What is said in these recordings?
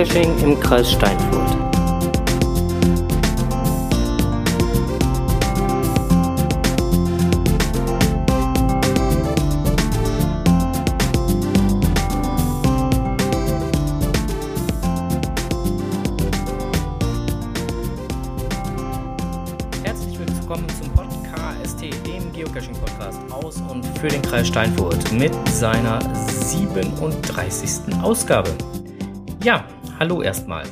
Geocaching im Kreis Steinfurt. Herzlich willkommen zum Podcast, dem Geocaching-Podcast aus und für den Kreis Steinfurt mit seiner 37. Ausgabe. Ja, hallo erstmal.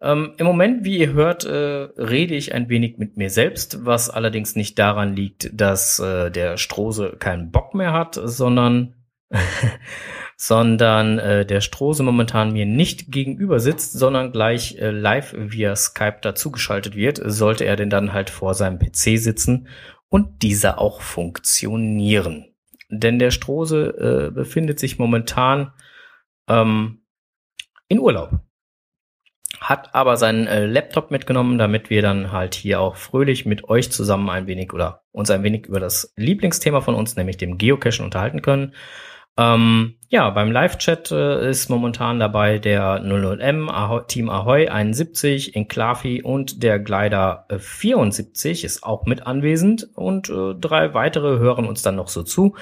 Ähm, Im Moment, wie ihr hört, äh, rede ich ein wenig mit mir selbst, was allerdings nicht daran liegt, dass äh, der Strose keinen Bock mehr hat, sondern sondern äh, der Strose momentan mir nicht gegenüber sitzt, sondern gleich äh, live via Skype dazugeschaltet wird, sollte er denn dann halt vor seinem PC sitzen und dieser auch funktionieren. Denn der Strose äh, befindet sich momentan ähm, in Urlaub. Hat aber seinen äh, Laptop mitgenommen, damit wir dann halt hier auch fröhlich mit euch zusammen ein wenig oder uns ein wenig über das Lieblingsthema von uns, nämlich dem Geocachen, unterhalten können. Ähm, ja, beim Live-Chat äh, ist momentan dabei der 00M, Ahoy, Team Ahoy 71, Enklavi und der Glider äh, 74 ist auch mit anwesend und äh, drei weitere hören uns dann noch so zu.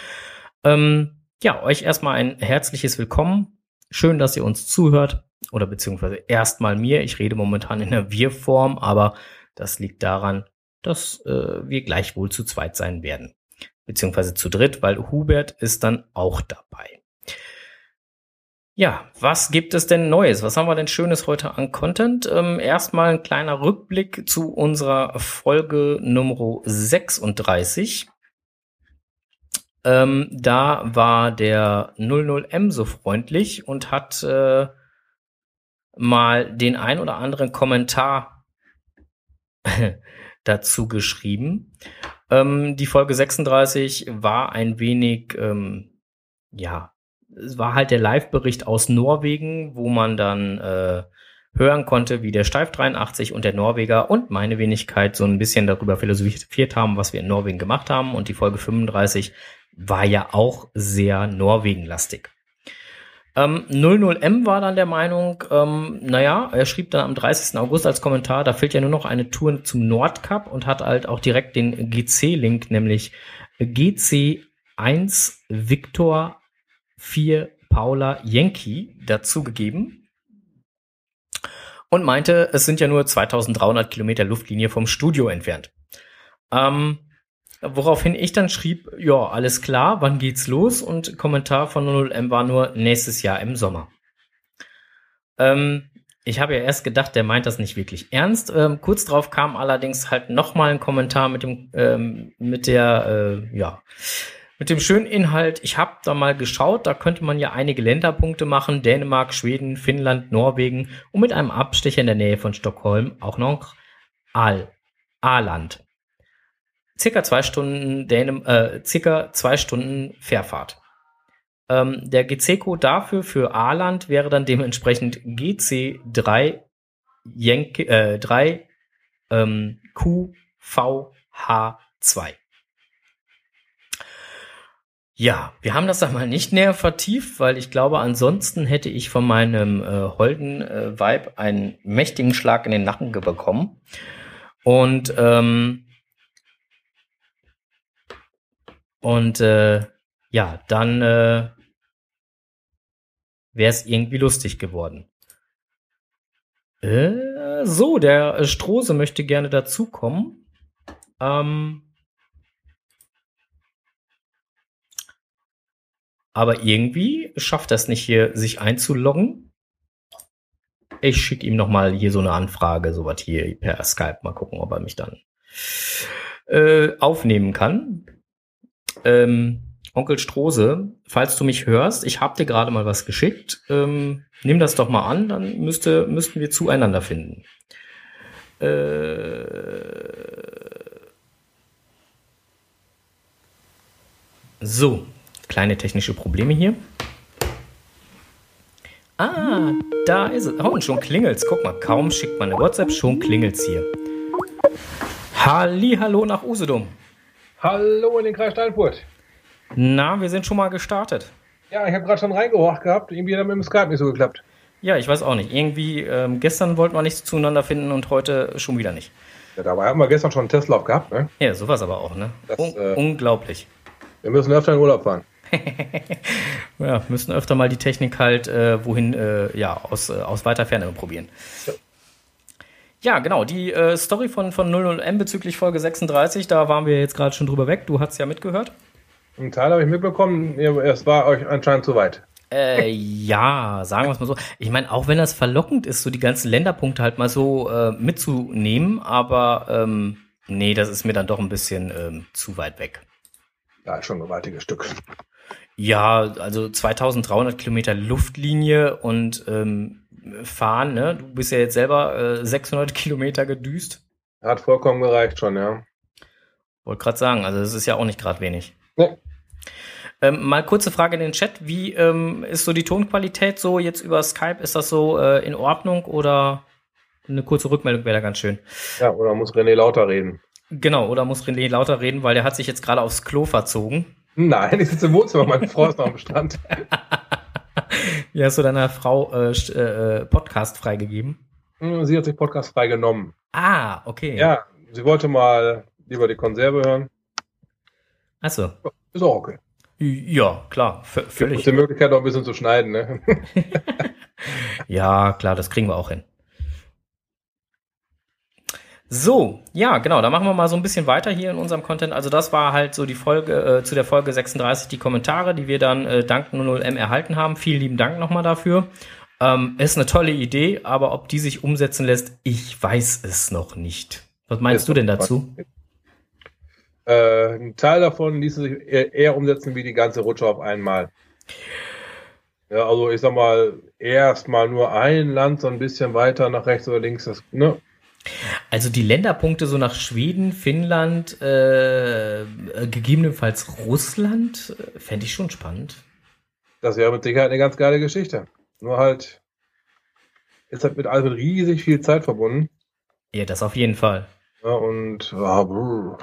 Ähm, ja, euch erstmal ein herzliches Willkommen. Schön, dass ihr uns zuhört oder beziehungsweise erstmal mir. Ich rede momentan in der Wir-Form, aber das liegt daran, dass äh, wir gleichwohl zu zweit sein werden. Beziehungsweise zu dritt, weil Hubert ist dann auch dabei. Ja, was gibt es denn Neues? Was haben wir denn Schönes heute an Content? Ähm, erstmal ein kleiner Rückblick zu unserer Folge Nummer 36. Ähm, da war der 00M so freundlich und hat äh, mal den ein oder anderen Kommentar dazu geschrieben. Ähm, die Folge 36 war ein wenig, ähm, ja, es war halt der Live-Bericht aus Norwegen, wo man dann äh, hören konnte, wie der Steif 83 und der Norweger und meine Wenigkeit so ein bisschen darüber philosophiert haben, was wir in Norwegen gemacht haben. Und die Folge 35 war ja auch sehr Norwegen-lastig. Ähm, 00M war dann der Meinung, ähm, naja, er schrieb dann am 30. August als Kommentar, da fehlt ja nur noch eine Tour zum Nordkap und hat halt auch direkt den GC-Link, nämlich GC1 Victor 4 Paula Yankee dazugegeben und meinte, es sind ja nur 2300 Kilometer Luftlinie vom Studio entfernt. Ähm, Woraufhin ich dann schrieb, ja, alles klar, wann geht's los? Und Kommentar von 00M war nur nächstes Jahr im Sommer. Ähm, ich habe ja erst gedacht, der meint das nicht wirklich ernst. Ähm, kurz darauf kam allerdings halt nochmal ein Kommentar mit dem, ähm, mit der, äh, ja, mit dem schönen Inhalt. Ich habe da mal geschaut, da könnte man ja einige Länderpunkte machen. Dänemark, Schweden, Finnland, Norwegen und mit einem Abstecher in der Nähe von Stockholm auch noch Aal, Aaland circa zwei Stunden Dänem, äh, circa zwei Stunden Fährfahrt. Ähm, der GC-Code dafür für A-Land wäre dann dementsprechend GC3 Yankee, äh, 3 ähm, QVH2. Ja, wir haben das da mal nicht näher vertieft, weil ich glaube, ansonsten hätte ich von meinem äh, holden äh, Vibe einen mächtigen Schlag in den Nacken bekommen. Und ähm, und äh, ja, dann äh, wäre es irgendwie lustig geworden. Äh, so, der äh, Strose möchte gerne dazukommen. Ähm, aber irgendwie schafft es nicht hier, sich einzuloggen. Ich schicke ihm noch mal hier so eine Anfrage, so was hier per Skype. Mal gucken, ob er mich dann äh, aufnehmen kann. Ähm, Onkel Strose, falls du mich hörst, ich habe dir gerade mal was geschickt. Ähm, nimm das doch mal an, dann müsste, müssten wir zueinander finden. Äh, so, kleine technische Probleme hier. Ah, da ist es. Oh, und schon klingelt's. Guck mal, kaum schickt man eine WhatsApp, schon klingelt's hier. Halli, hallo nach Usedom. Hallo in den Kreis Steinfurt. Na, wir sind schon mal gestartet. Ja, ich habe gerade schon reingehorcht gehabt. Irgendwie hat das mit dem Skype nicht so geklappt. Ja, ich weiß auch nicht. Irgendwie, ähm, gestern wollten wir nichts zueinander finden und heute schon wieder nicht. Ja, dabei haben wir gestern schon einen Testlauf gehabt, ne? Ja, sowas aber auch, ne? Das, Un äh, unglaublich. Wir müssen öfter in Urlaub fahren. Ja, müssen öfter mal die Technik halt äh, wohin, äh, ja, aus, äh, aus weiter Ferne probieren. Ja. Ja, genau. Die äh, Story von, von 00M bezüglich Folge 36, da waren wir jetzt gerade schon drüber weg. Du hast ja mitgehört. Einen Teil habe ich mitbekommen, es war euch anscheinend zu weit. Äh, ja, sagen wir es mal so. Ich meine, auch wenn das verlockend ist, so die ganzen Länderpunkte halt mal so äh, mitzunehmen, aber ähm, nee, das ist mir dann doch ein bisschen ähm, zu weit weg. Ja, schon ein gewaltiges Stück. Ja, also 2300 Kilometer Luftlinie und ähm, fahren, ne? Du bist ja jetzt selber äh, 600 Kilometer gedüst. Hat vollkommen gereicht schon, ja. Wollte gerade sagen, also das ist ja auch nicht gerade wenig. Nee. Ähm, mal kurze Frage in den Chat. Wie ähm, ist so die Tonqualität so jetzt über Skype? Ist das so äh, in Ordnung oder eine kurze Rückmeldung wäre da ganz schön? Ja, oder muss René lauter reden? Genau, oder muss René lauter reden, weil der hat sich jetzt gerade aufs Klo verzogen. Nein, ich sitze im Wohnzimmer, meine Frau ist noch am Strand. Wie hast du deiner Frau äh, st- äh, Podcast freigegeben? Hm, Sie hat sich Podcast freigenommen. Ah, okay. Ja, sie wollte mal lieber die Konserve hören. Achso. Ist auch okay. Ja, klar, v Gibt völlig. die Möglichkeit, auch ein bisschen zu schneiden, ne? Ja, klar, das kriegen wir auch hin. So, ja, genau, da machen wir mal so ein bisschen weiter hier in unserem Content. Also das war halt so die Folge, äh, zu der Folge 36, die Kommentare, die wir dann äh, dank 00M erhalten haben. Vielen lieben Dank nochmal dafür. Ähm, ist eine tolle Idee, aber ob die sich umsetzen lässt, ich weiß es noch nicht. Was meinst du denn dazu? Äh, ein Teil davon ließe sich eher, umsetzen wie die ganze Rutsche auf einmal. Ja, also ich sag mal, erst mal nur ein Land so ein bisschen weiter nach rechts oder links, das, ne? Also die Länderpunkte so nach Schweden, Finnland, äh, gegebenenfalls Russland, äh, fände ich schon spannend. Das wäre mit Sicherheit eine ganz geile Geschichte. Nur halt, ist halt mit Alfred riesig viel Zeit verbunden. Ja, das auf jeden Fall. Ja, und brr.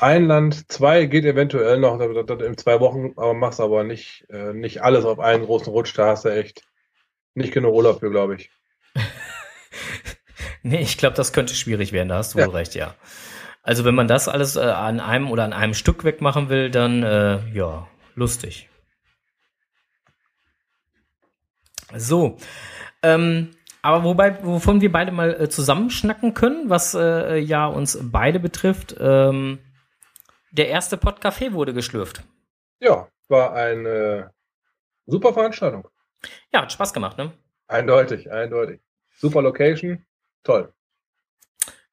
ein Land, zwei geht eventuell noch in zwei Wochen, aber machst aber nicht, äh, nicht alles auf einen großen Rutsch. Da hast du echt nicht genug Urlaub für, glaube ich. Nee, ich glaube, das könnte schwierig werden, da hast du Ja. wohl recht, ja. Also wenn man das alles äh, an einem oder an einem Stück wegmachen will, dann äh, ja, lustig. So, ähm, aber wobei, wovon wir beide mal äh, zusammenschnacken können, was äh, ja uns beide betrifft, ähm, der erste Podcafé wurde geschlürft. Ja, war eine super Veranstaltung. Ja, hat Spaß gemacht, ne? Eindeutig, eindeutig. Super Location, toll.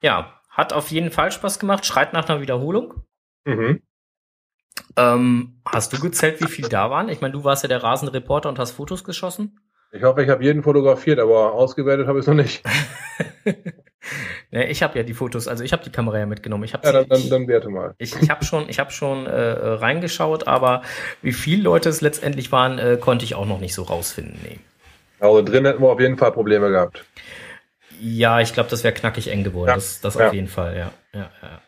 Ja, hat auf jeden Fall Spaß gemacht, schreit nach einer Wiederholung. Mhm. Ähm, hast du gezählt, wie viel da waren? Ich meine, du warst ja der rasende Reporter und hast Fotos geschossen. Ich hoffe, ich habe jeden fotografiert, aber ausgewertet habe ich es noch nicht. Ne, ich habe ja die Fotos, also ich habe die Kamera ja mitgenommen. Ich habe Ja, dann, dann, dann werte mal. ich, ich habe schon, ich habe schon äh, reingeschaut, aber wie viele Leute es letztendlich waren, äh, konnte ich auch noch nicht so rausfinden. Nee. Also drin hätten wir auf jeden Fall Probleme gehabt. Ja, ich glaube, das wäre knackig eng geworden. Ja, Das, das ja. auf jeden Fall, ja. ja, ja.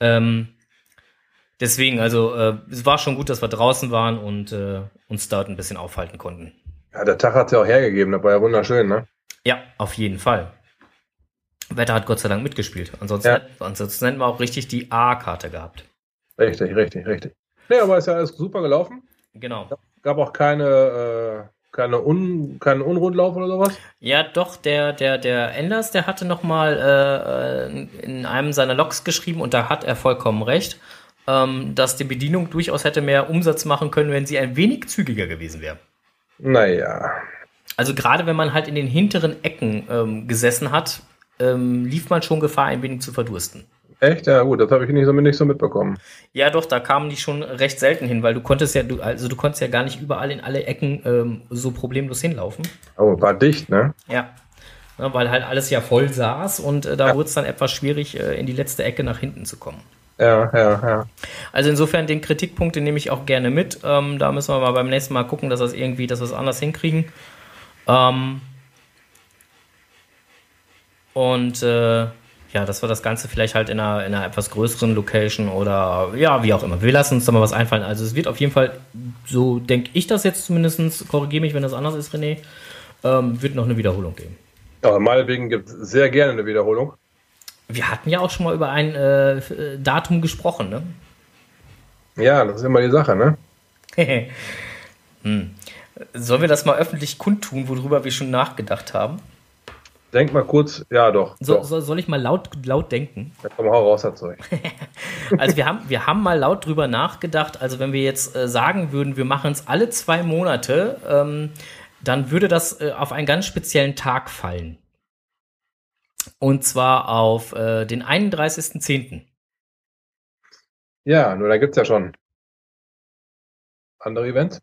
Ähm, deswegen, also äh, es war schon gut, dass wir draußen waren und äh, uns dort ein bisschen aufhalten konnten. Ja, der Tag hat ja auch hergegeben, das war ja wunderschön, ne? Ja, auf jeden Fall. Wetter hat Gott sei Dank mitgespielt. Ansonsten, Ja. hätten- ansonsten hätten wir auch richtig die A-Karte gehabt. Richtig, richtig, richtig. Nee, aber ist ja alles super gelaufen. Genau. Gab auch keine, äh, keine Un, keinen Unrundlauf oder sowas. Ja, doch, der, der, der Enders, der hatte noch mal äh, äh, in einem seiner Logs geschrieben, und da hat er vollkommen recht, ähm, dass die Bedienung durchaus hätte mehr Umsatz machen können, wenn sie ein wenig zügiger gewesen wäre. Naja. Also gerade wenn man halt in den hinteren Ecken ähm, gesessen hat, ähm, lief man schon Gefahr, ein wenig zu verdursten. Echt? Ja, gut, das habe ich nicht so, nicht so mitbekommen. Ja, doch, da kamen die schon recht selten hin, weil du konntest ja, du, also du konntest ja gar nicht überall in alle Ecken ähm, so problemlos hinlaufen. Oh, war dicht, ne? Ja. Ja, weil halt alles ja voll saß und äh, da Ja. wurde es dann etwas schwierig, äh, in die letzte Ecke nach hinten zu kommen. Ja, ja, ja. Also insofern den Kritikpunkt, den nehme ich auch gerne mit. Ähm, da müssen wir mal beim nächsten Mal gucken, dass wir es irgendwie, dass wir es anders hinkriegen. Ähm, und äh, ja, dass wir das Ganze vielleicht halt in einer, in einer etwas größeren Location oder ja, wie auch immer. Wir lassen uns da mal was einfallen. Also es wird auf jeden Fall, so denke ich das jetzt zumindest, korrigiere mich, wenn das anders ist, René, ähm, wird noch eine Wiederholung geben. Aber meinetwegen gibt es sehr gerne eine Wiederholung. Wir hatten ja auch schon mal über ein äh, Datum gesprochen, ne? Ja, das ist immer die Sache, ne? hm. Sollen wir das mal öffentlich kundtun, worüber wir schon nachgedacht haben? Denk mal kurz, ja doch. So, doch. So, soll ich mal laut, laut denken? Ja, komm, hau raus, das Zeug. also wir haben, wir haben mal laut drüber nachgedacht, also wenn wir jetzt äh, sagen würden, wir machen es alle zwei Monate, ähm, dann würde das äh, auf einen ganz speziellen Tag fallen. Und zwar auf äh, den 31.10. Ja, nur da gibt es ja schon andere Events.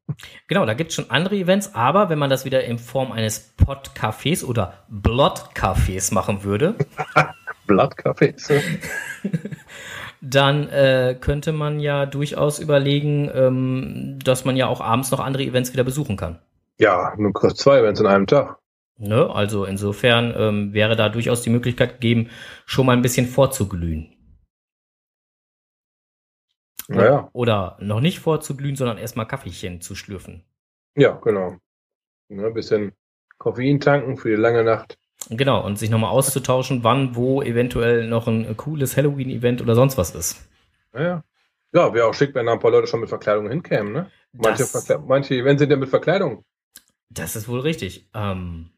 Genau, da gibt es schon andere Events, aber wenn man das wieder in Form eines Podcafés oder Bloodcafés machen würde. Bloodcafés. dann äh, könnte man ja durchaus überlegen, ähm, dass man ja auch abends noch andere Events wieder besuchen kann. Ja, nur kurz zwei Events in einem Tag. Ne? Also insofern ähm, wäre da durchaus die Möglichkeit gegeben, schon mal ein bisschen vorzuglühen. Naja. Oder noch nicht vorzuglühen, sondern erstmal Kaffeechen zu schlürfen. Ja, genau. Ne, ein bisschen Koffein tanken für die lange Nacht. Genau, und sich nochmal auszutauschen, wann, wo eventuell noch ein cooles Halloween-Event oder sonst was ist. Naja. Ja, wäre auch schick, wenn da ein paar Leute schon mit Verkleidung hinkämen, ne? Manche, manche Events sind ja mit Verkleidung. Das ist wohl richtig. Ähm,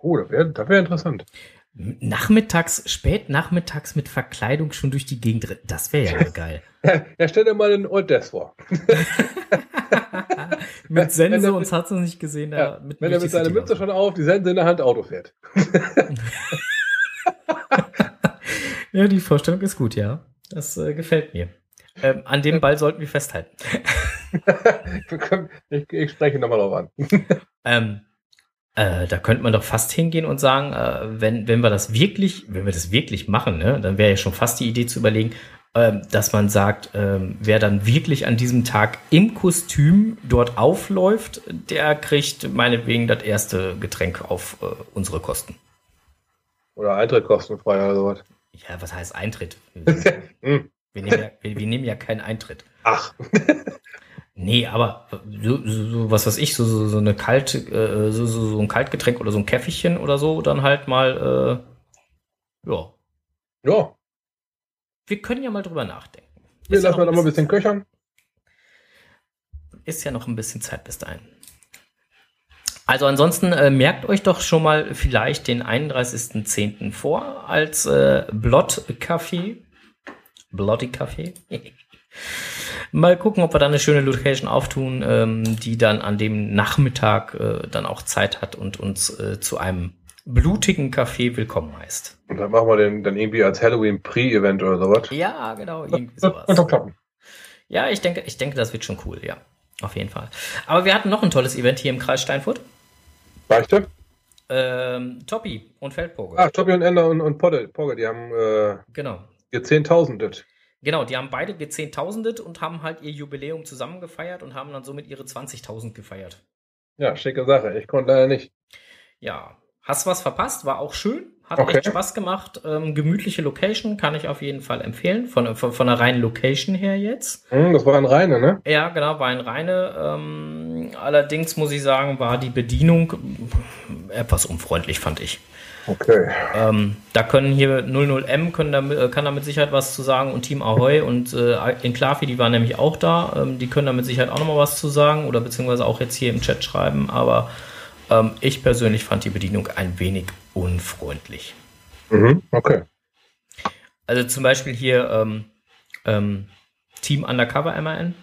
oh, das wäre wär interessant. Nachmittags, spät nachmittags mit Verkleidung schon durch die Gegend. Das wäre ja geil. ja, stell dir mal den Old Death vor. mit Sense, uns hat es nicht gesehen. Ja, wenn er mit seiner Mütze schon auf, die Sense in der Hand Auto fährt. ja, die Vorstellung ist gut, ja. Das äh, gefällt mir. Ähm, an dem Ball sollten wir festhalten. ich, ich spreche nochmal drauf an. ähm, äh, da könnte man doch fast hingehen und sagen, äh, wenn, wenn wir das wirklich, wenn wir das wirklich machen, ne, dann wäre ja schon fast die Idee zu überlegen, äh, dass man sagt, ähm, wer dann wirklich an diesem Tag im Kostüm dort aufläuft, der kriegt meinetwegen das erste Getränk auf äh, unsere Kosten. Oder Eintritt kostenfrei oder sowas. Ja, was heißt Eintritt? Wir nehmen ja, wir, wir nehmen ja keinen Eintritt. Ach. Nee, aber so, so, was weiß ich, so, so, so eine kalte, äh, so, so, so ein Kaltgetränk oder so ein Käffchen oder so, dann halt mal, äh, ja. Ja. Wir können ja mal drüber nachdenken. Wir ist lassen ja noch ein bisschen köchern. Ist ja noch ein bisschen Zeit bis dahin. Also ansonsten äh, merkt euch doch schon mal vielleicht den 31.10. vor als äh, Blott-Kaffee. Blotti-Kaffee. Mal gucken, ob wir da eine schöne Location auftun, ähm, die dann an dem Nachmittag äh, dann auch Zeit hat und uns äh, zu einem blutigen Café willkommen heißt. Und dann machen wir den dann irgendwie als Halloween Pre-Event oder sowas. Ja, genau, irgendwie sowas. Wird doch klappen. Ja, ich denke, ich denke, das wird schon cool, ja. Auf jeden Fall. Aber wir hatten noch ein tolles Event hier im Kreis Steinfurt. Beichte? Ähm, Toppi und Feldpoge. Ach, Toppi und Ender und, und Pogge, Pogge, die haben äh, genau. ihr Zehntausendet. Genau, die haben beide gezehntausendet und haben halt ihr Jubiläum zusammen gefeiert und haben dann somit ihre 20.000 gefeiert. Ja, schicke Sache. Ich konnte leider nicht. Ja, hast was verpasst, war auch schön, hat Okay. echt Spaß gemacht. Ähm, gemütliche Location kann ich auf jeden Fall empfehlen, von, von, von der reinen Location her jetzt. Hm, das war ein Reine, ne? Ja, genau, war ein reine. Ähm, allerdings muss ich sagen, war die Bedienung ähm, etwas unfreundlich, fand ich. Okay. Ähm, da können hier 00M können da, äh, kann da mit Sicherheit was zu sagen und Team Ahoy und äh, Enklavi, die waren nämlich auch da. Ähm, die können da mit Sicherheit auch nochmal was zu sagen oder beziehungsweise auch jetzt hier im Chat schreiben. Aber ähm, ich persönlich fand die Bedienung ein wenig unfreundlich. Mhm, okay. Also zum Beispiel hier ähm, ähm, Team Undercover MAN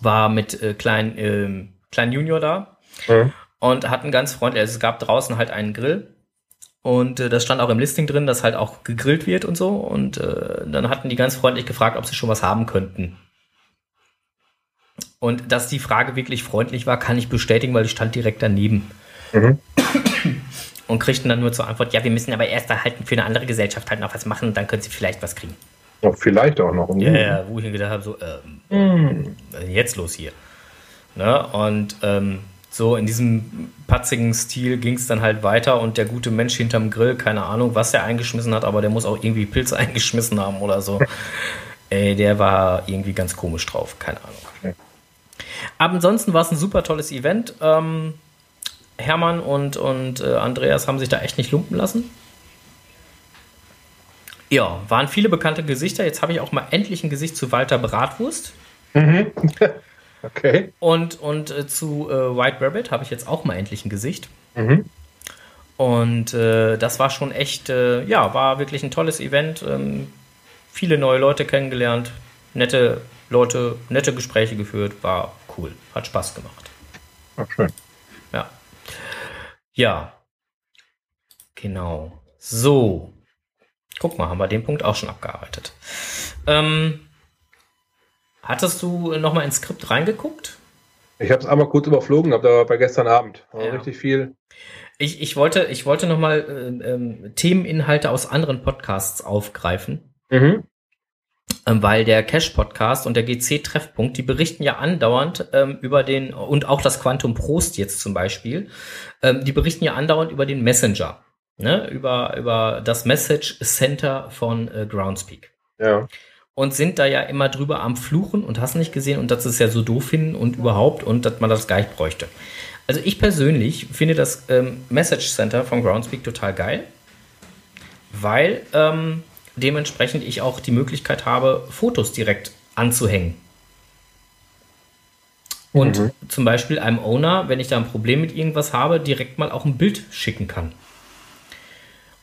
war mit äh, klein, ähm, klein Junior da Mhm. und hatten ganz freundlich, also es gab draußen halt einen Grill und äh, das stand auch im Listing drin, dass halt auch gegrillt wird und so und äh, dann hatten die ganz freundlich gefragt, ob sie schon was haben könnten. Und dass die Frage wirklich freundlich war, kann ich bestätigen, weil ich stand direkt daneben. Mhm. Und kriegten dann nur zur Antwort, ja, wir müssen aber erst da halt für eine andere Gesellschaft halt noch was machen und dann können sie vielleicht was kriegen. Oh, vielleicht auch noch. Ja, ja, wo ich mir gedacht habe, so, ähm, Mhm. jetzt los hier? Ne? Und ähm, so in diesem patzigen Stil ging es dann halt weiter und der gute Mensch hinterm Grill, keine Ahnung, was er eingeschmissen hat, aber der muss auch irgendwie Pilze eingeschmissen haben oder so. Ey, der war irgendwie ganz komisch drauf, keine Ahnung. Aber ansonsten war es ein super tolles Event. Ähm, Hermann und, und äh, Andreas haben sich da echt nicht lumpen lassen. Ja, waren viele bekannte Gesichter. Jetzt habe ich auch mal endlich ein Gesicht zu Walter Bratwurst. Mhm. okay. Und, und äh, zu äh, White Rabbit habe ich jetzt auch mal endlich ein Gesicht. Mhm. Und äh, das war schon echt, äh, ja, war wirklich ein tolles Event. Ähm, viele neue Leute kennengelernt, nette Leute, nette Gespräche geführt, war cool, hat Spaß gemacht. Ach, schön. Ja. Ja. Genau. So. Guck mal, haben wir den Punkt auch schon abgearbeitet. Ähm, hattest du noch mal ins Skript reingeguckt? Ich habe es einmal kurz überflogen, aber bei gestern Abend war ja. richtig viel. Ich, ich wollte, ich wollte noch mal äh, äh, Themeninhalte aus anderen Podcasts aufgreifen. Mhm. Ähm, weil der Cash-Podcast und der GC-Treffpunkt, die berichten ja andauernd ähm, über den, und auch das Quantum Prost jetzt zum Beispiel, ähm, die berichten ja andauernd über den Messenger, ne? über, über das Message Center von äh, Groundspeak. Ja. Und sind da ja immer drüber am Fluchen und hast nicht gesehen und dass es ja so doof finden und überhaupt und dass man das gar nicht bräuchte. Also ich persönlich finde das ähm, Message Center von Groundspeak total geil, weil ähm, dementsprechend ich auch die Möglichkeit habe, Fotos direkt anzuhängen. Und mhm. zum Beispiel einem Owner, wenn ich da ein Problem mit irgendwas habe, direkt mal auch ein Bild schicken kann.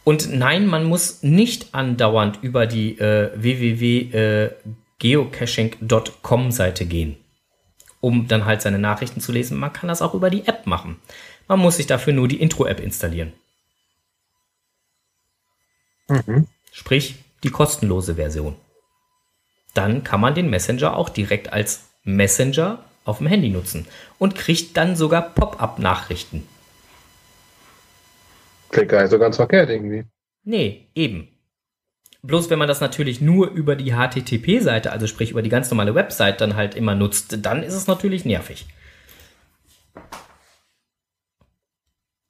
Und nein, man muss nicht andauernd über die äh, www.geocaching.com Seite gehen, um dann halt seine Nachrichten zu lesen. Man kann das auch über die App machen. Man muss sich dafür nur die Intro-App installieren. Mhm. Sprich, die kostenlose Version. Dann kann man den Messenger auch direkt als Messenger auf dem Handy nutzen und kriegt dann sogar Pop-up-Nachrichten. Klingt gar nicht so ganz verkehrt irgendwie. Nee, eben. Bloß wenn man das natürlich nur über die HTTP-Seite, also sprich über die ganz normale Website dann halt immer nutzt, dann ist es natürlich nervig.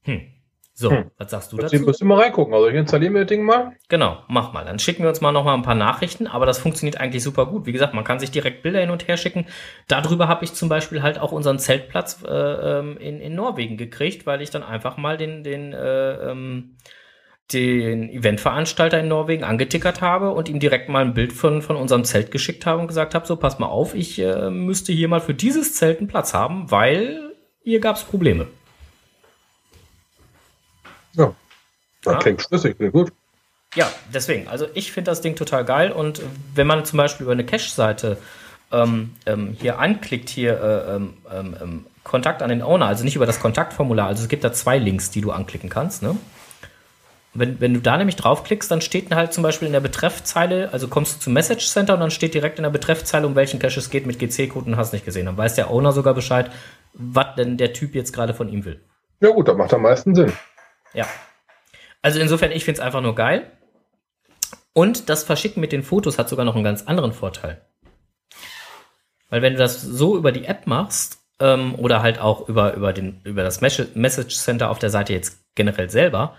Hm. So, hm. was sagst du dazu? Müssen wir mal reingucken. Also ich installiere mir das Ding mal. Genau, mach mal. Dann schicken wir uns mal noch mal ein paar Nachrichten, aber das funktioniert eigentlich super gut. Wie gesagt, man kann sich direkt Bilder hin und her schicken. Darüber habe ich zum Beispiel halt auch unseren Zeltplatz äh, ähm, in, in Norwegen gekriegt, weil ich dann einfach mal den, den, äh, ähm, den Eventveranstalter in Norwegen angetickert habe und ihm direkt mal ein Bild von, von unserem Zelt geschickt habe und gesagt habe, so pass mal auf, ich äh, müsste hier mal für dieses Zelt einen Platz haben, weil hier gab es Probleme. Ja, das ja. klingt schlüssig, klingt gut. Ja, deswegen. Also ich finde das Ding total geil und wenn man zum Beispiel über eine Cache-Seite ähm, ähm, hier anklickt, hier äh, ähm, ähm, ähm, Kontakt an den Owner, also nicht über das Kontaktformular, also es gibt da zwei Links, die du anklicken kannst, ne? Wenn, wenn du da nämlich draufklickst, dann steht halt zum Beispiel in der Betreffzeile, also kommst du zum Message Center und dann steht direkt in der Betreffzeile, um welchen Cache es geht mit GC-Code und hast nicht gesehen. Dann weiß der Owner sogar Bescheid, was denn der Typ jetzt gerade von ihm will. Ja gut, das macht am meisten Sinn. Ja. Also insofern, ich finde es einfach nur geil. Und das Verschicken mit den Fotos hat sogar noch einen ganz anderen Vorteil. Weil wenn du das so über die App machst, ähm, oder halt auch über, über, den, über das Message Center auf der Seite jetzt generell selber,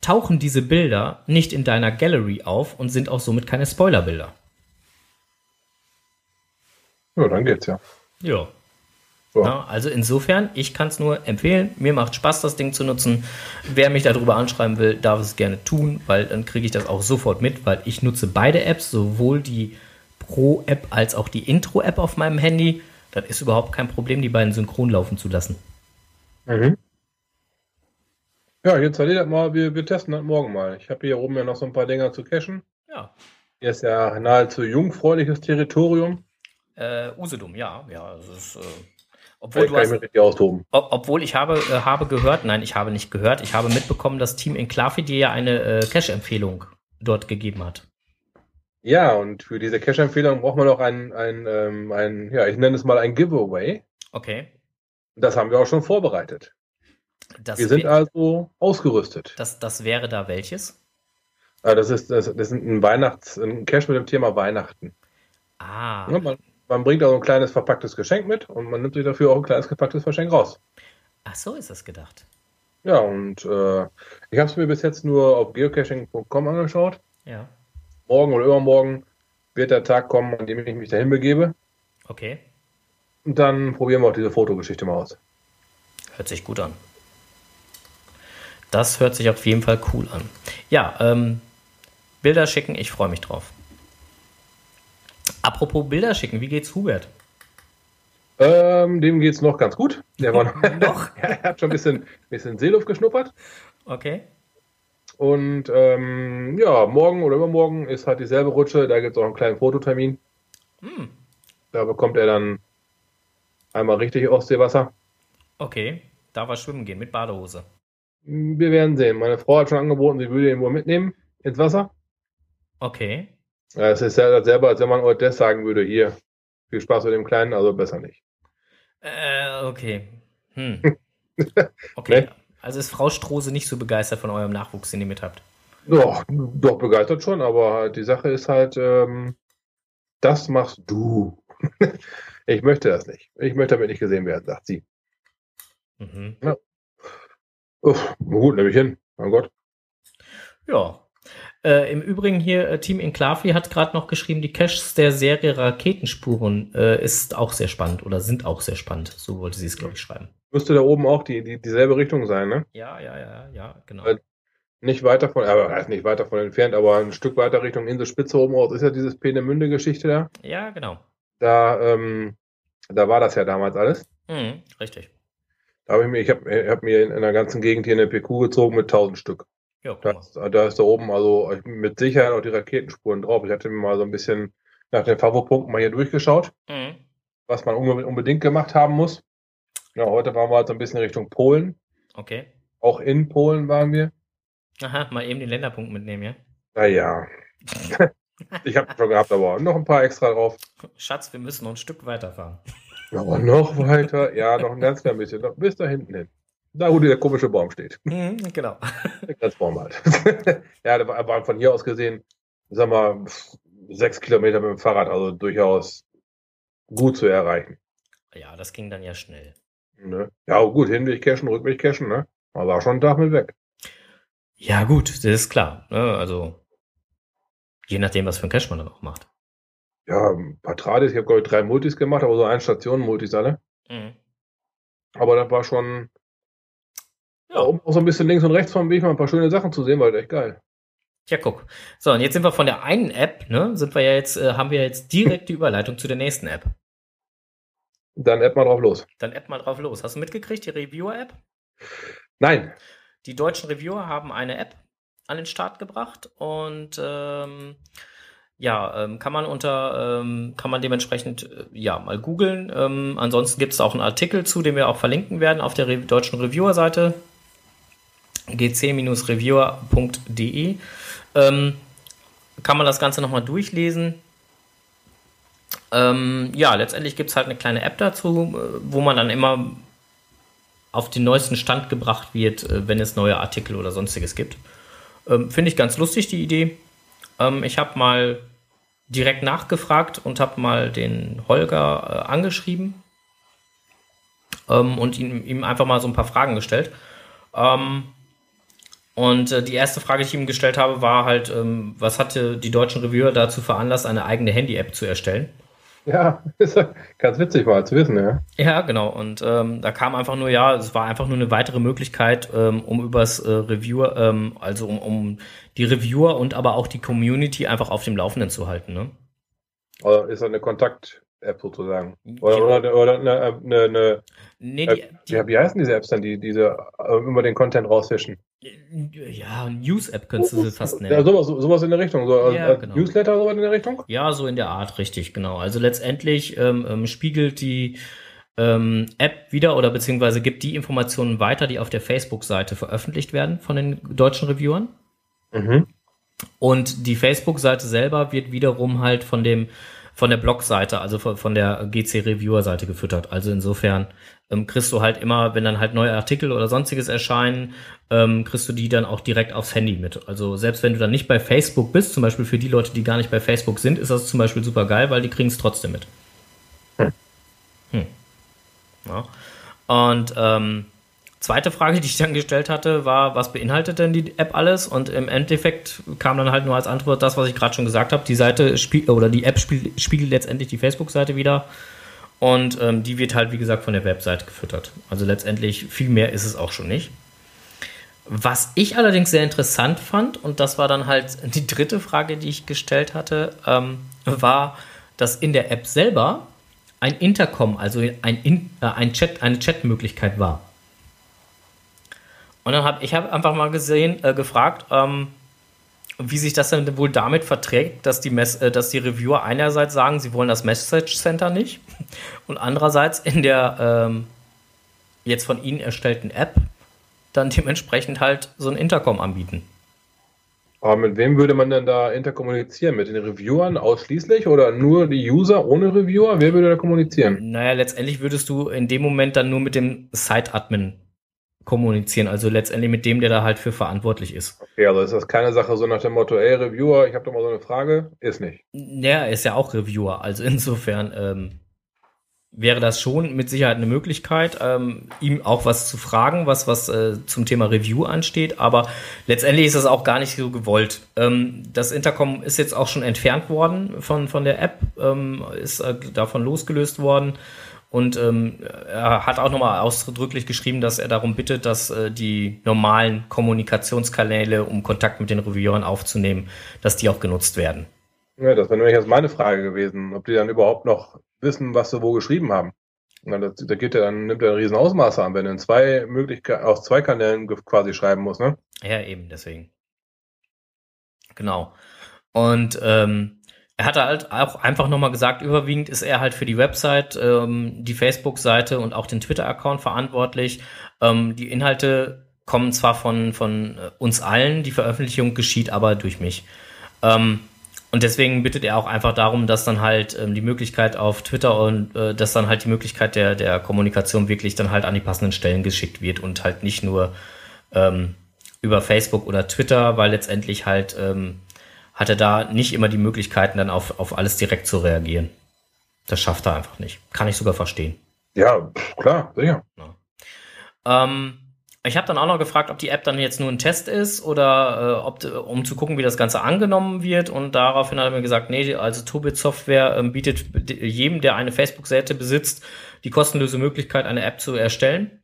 tauchen diese Bilder nicht in deiner Gallery auf und sind auch somit keine Spoilerbilder. Ja, dann geht's ja. Ja. So. Ja, also insofern, ich kann es nur empfehlen. Mir macht Spaß, das Ding zu nutzen. Wer mich darüber anschreiben will, darf es gerne tun, weil dann kriege ich das auch sofort mit, weil ich nutze beide Apps, sowohl die Pro-App als auch die Intro-App auf meinem Handy. Das ist überhaupt kein Problem, die beiden synchron laufen zu lassen. Mhm. Ja, installiere das mal. Wir, wir testen das morgen mal. Ich habe hier oben ja noch so ein paar Dinger zu cachen. Ja. Hier ist ja nahezu jungfräuliches Territorium. Äh, Usedom, ja. Ja, das ist. Äh obwohl, du hast, ob, obwohl ich habe, äh, habe gehört, nein, ich habe nicht gehört, ich habe mitbekommen, dass Team Enclave dir ja eine äh, Cache-Empfehlung dort gegeben hat. Ja, und für diese Cache-Empfehlung braucht man auch ein, ein, ähm, ein, ja, ich nenne es mal ein Giveaway. Okay. Das haben wir auch schon vorbereitet. Das wir sind also ausgerüstet. Das, das wäre da welches? Ah, das ist, das, das ist ein Weihnachts-, ein Cache mit dem Thema Weihnachten. Ah. Ja, man, man bringt also ein kleines verpacktes Geschenk mit und man nimmt sich dafür auch ein kleines verpacktes Geschenk raus. Ach so ist das gedacht. Ja, und äh, ich habe es mir bis jetzt nur auf geocaching.com angeschaut. Ja. Morgen oder übermorgen wird der Tag kommen, an dem ich mich dahin begebe. Okay. Und dann probieren wir auch diese Fotogeschichte mal aus. Hört sich gut an. Das hört sich auf jeden Fall cool an. Ja, ähm, Bilder schicken, ich freue mich drauf. Apropos Bilder schicken, wie geht's Hubert? Ähm, dem geht's noch ganz gut. Der war noch, er hat schon ein bisschen, bisschen Seeluft geschnuppert. Okay. Und ähm, ja, morgen oder übermorgen ist halt dieselbe Rutsche. Da gibt es auch einen kleinen Fototermin. Hm. Da bekommt er dann einmal richtig Ostseewasser. Okay, da war schwimmen gehen mit Badehose. Wir werden sehen. Meine Frau hat schon angeboten, sie würde ihn wohl mitnehmen ins Wasser. Okay. Ja, es ist ja selber, als wenn man heute das sagen würde, hier, viel Spaß mit dem Kleinen, also besser nicht. Äh, okay. Hm. Okay. nee? Also ist Frau Strose nicht so begeistert von eurem Nachwuchs, den ihr mit habt? Doch, doch begeistert schon, aber die Sache ist halt, ähm, das machst du. ich möchte das nicht. Ich möchte damit nicht gesehen werden, sagt sie. Mhm. Ja. Uff, gut, nehme ich hin. Mein Gott. Ja. Äh, Im Übrigen hier, äh, Team Enclavi hat gerade noch geschrieben, die Caches der Serie Raketenspuren äh, ist auch sehr spannend oder sind auch sehr spannend. So wollte sie es, glaube ich, schreiben. Müsste da oben auch die, die, dieselbe Richtung sein, ne? Ja, ja, ja, ja, genau. Nicht weiter von, aber heißt nicht weiter von entfernt, aber ein Stück weiter Richtung Inselspitze oben aus ist ja dieses Peenemünde-Geschichte da. Ja, genau. Da, ähm, da war das ja damals alles. Mhm, richtig. Da habe ich mir, ich habe hab mir in, in der ganzen Gegend hier eine PQ gezogen mit 1000 Stück. Ja, da, da, ist da oben also mit Sicherheit auch die Raketenspuren drauf. Ich hatte mir mal so ein bisschen nach den Favopunkten mal hier durchgeschaut, mhm. was man unbedingt gemacht haben muss. Ja, heute waren wir halt so ein bisschen Richtung Polen. Okay. Auch in Polen waren wir. Aha, mal eben den Länderpunkt mitnehmen, ja? Naja. ich habe schon gehabt, aber noch ein paar extra drauf. Schatz, wir müssen noch ein Stück weiterfahren. Aber noch weiter? Ja, noch ein ganz klein bisschen. Bis da hinten hin. Da, wo der komische Baum steht. Mhm, genau. Der Grenzbaum halt. ja, der war von hier aus gesehen, sag mal, sechs Kilometer mit dem Fahrrad, also durchaus gut zu erreichen. Ja, das ging dann ja schnell. Ne? Ja, gut, Hinweg cashen, Rückweg cashen, ne? Aber war schon ein Tag mit weg. Ja, gut, das ist klar. Ne? Also, je nachdem, was für ein Cash man dann auch macht. Ja, ein paar Tradis, ich habe, glaube ich, drei Multis gemacht, aber so ein Stationen-Multis alle. Mhm. Aber das war schon, ja. um auch so ein bisschen links und rechts vom Weg mal ein paar schöne Sachen zu sehen, war das echt geil. Ja, guck. So, und jetzt sind wir von der einen App, ne, sind wir ja jetzt, äh, haben wir jetzt direkt die Überleitung zu der nächsten App. Dann App mal drauf los. Dann App mal drauf los. Hast du mitgekriegt, die Reviewer-App? Nein. Die deutschen Reviewer haben eine App an den Start gebracht und ähm, ja, ähm, kann man unter, ähm, kann man dementsprechend äh, ja mal googeln. Ähm, ansonsten gibt es auch einen Artikel zu, den wir auch verlinken werden auf der Re deutschen Reviewer-Seite gc-reviewer.de. Ähm, kann man das Ganze nochmal durchlesen. Ähm, ja, letztendlich gibt es halt eine kleine App dazu, äh, wo man dann immer auf den neuesten Stand gebracht wird, äh, wenn es neue Artikel oder sonstiges gibt. Ähm, Finde ich ganz lustig, die Idee. Ähm, ich habe mal direkt nachgefragt und habe mal den Holger äh, angeschrieben ähm, und ihm, ihm, einfach mal so ein paar Fragen gestellt. Ähm, und äh, die erste Frage, die ich ihm gestellt habe, war halt, ähm, was hatte die deutschen Reviewer dazu veranlasst, eine eigene Handy-App zu erstellen? Ja, ist ganz witzig mal zu wissen, ja. Ja, genau. Und ähm, da kam einfach nur, ja, es war einfach nur eine weitere Möglichkeit, ähm, um übers äh, Reviewer, ähm, also um, um die Reviewer und aber auch die Community einfach auf dem Laufenden zu halten, ne? Oder ist das eine Kontakt-App sozusagen? Oder, ja. oder, oder eine, eine, eine Nee, die, die, ja, wie heißen diese Apps dann, die diese äh, immer den Content rausfischen? Ja, News-App könntest du sie fast nennen. Ja, sowas, sowas in der Richtung. So, ja, genau. Newsletter, sowas in der Richtung? Ja, so in der Art, richtig, genau. Also letztendlich ähm, ähm, spiegelt die ähm, App wieder oder beziehungsweise gibt die Informationen weiter, die auf der Facebook-Seite veröffentlicht werden von den deutschen Reviewern. Mhm. Und die Facebook-Seite selber wird wiederum halt von dem von der Blog-Seite, also von, von der GC-Reviewer-Seite gefüttert. Also insofern ähm, kriegst du halt immer, wenn dann halt neue Artikel oder sonstiges erscheinen, ähm, kriegst du die dann auch direkt aufs Handy mit. Also selbst wenn du dann nicht bei Facebook bist, zum Beispiel für die Leute, die gar nicht bei Facebook sind, ist das zum Beispiel super geil, weil die kriegen es trotzdem mit. Hm. Hm. Ja. Und ähm, zweite Frage, die ich dann gestellt hatte, war, was beinhaltet denn die App alles? Und im Endeffekt kam dann halt nur als Antwort das, was ich gerade schon gesagt habe. Die Seite spielt oder die App spiegelt, spiegelt letztendlich die Facebook-Seite wieder. Und ähm, die wird halt, wie gesagt, von der Website gefüttert. Also letztendlich viel mehr ist es auch schon nicht. Was ich allerdings sehr interessant fand, und das war dann halt die dritte Frage, die ich gestellt hatte, ähm, war, dass in der App selber ein Intercom, also ein, in, äh, ein Chat, eine Chatmöglichkeit war. Und dann habe ich hab einfach mal gesehen, äh, gefragt, ähm, wie sich das denn wohl damit verträgt, dass die, Mess äh, dass die Reviewer einerseits sagen, sie wollen das Message Center nicht und andererseits in der ähm, jetzt von ihnen erstellten App dann dementsprechend halt so ein Intercom anbieten. Aber mit wem würde man denn da interkommunizieren? Mit den Reviewern ausschließlich oder nur die User ohne Reviewer? Wer würde da kommunizieren? Naja, letztendlich würdest du in dem Moment dann nur mit dem Site-Admin kommunizieren, also letztendlich mit dem, der da halt für verantwortlich ist. Okay, also ist das keine Sache so nach dem Motto, ey Reviewer, ich habe doch mal so eine Frage, ist nicht. Ja, er ist ja auch Reviewer, also insofern ähm, wäre das schon mit Sicherheit eine Möglichkeit, ähm, ihm auch was zu fragen, was, was äh, zum Thema Review ansteht. Aber letztendlich ist das auch gar nicht so gewollt. Ähm, das Intercom ist jetzt auch schon entfernt worden von, von der App, ähm, ist äh, davon losgelöst worden. Und ähm, er hat auch nochmal ausdrücklich geschrieben, dass er darum bittet, dass äh, die normalen Kommunikationskanäle, um Kontakt mit den Reviewern aufzunehmen, dass die auch genutzt werden. Ja, das wäre nämlich jetzt meine Frage gewesen, ob die dann überhaupt noch wissen, was sie wo geschrieben haben. Na, das, da geht ja dann, nimmt er ein riesen Ausmaß an, wenn er in zwei Möglichkeiten, aus zwei Kanälen quasi schreiben muss, ne? Ja, eben, deswegen. Genau. Und ähm, er hat halt auch einfach nochmal gesagt, überwiegend ist er halt für die Website, ähm, die Facebook-Seite und auch den Twitter-Account verantwortlich. Ähm, die Inhalte kommen zwar von, von uns allen, die Veröffentlichung geschieht aber durch mich. Ähm, und deswegen bittet er auch einfach darum, dass dann halt ähm, die Möglichkeit auf Twitter und äh, dass dann halt die Möglichkeit der, der Kommunikation wirklich dann halt an die passenden Stellen geschickt wird und halt nicht nur ähm, über Facebook oder Twitter, weil letztendlich halt ähm, hat er da nicht immer die Möglichkeiten, dann auf, auf alles direkt zu reagieren. Das schafft er einfach nicht. Kann ich sogar verstehen. Ja, klar, sicher. Ja. Ähm, ich habe dann auch noch gefragt, ob die App dann jetzt nur ein Test ist oder äh, ob, um zu gucken, wie das Ganze angenommen wird. Und daraufhin hat er mir gesagt, nee, also Tobit Software ähm, bietet jedem, der eine Facebook-Seite besitzt, die kostenlose Möglichkeit, eine App zu erstellen.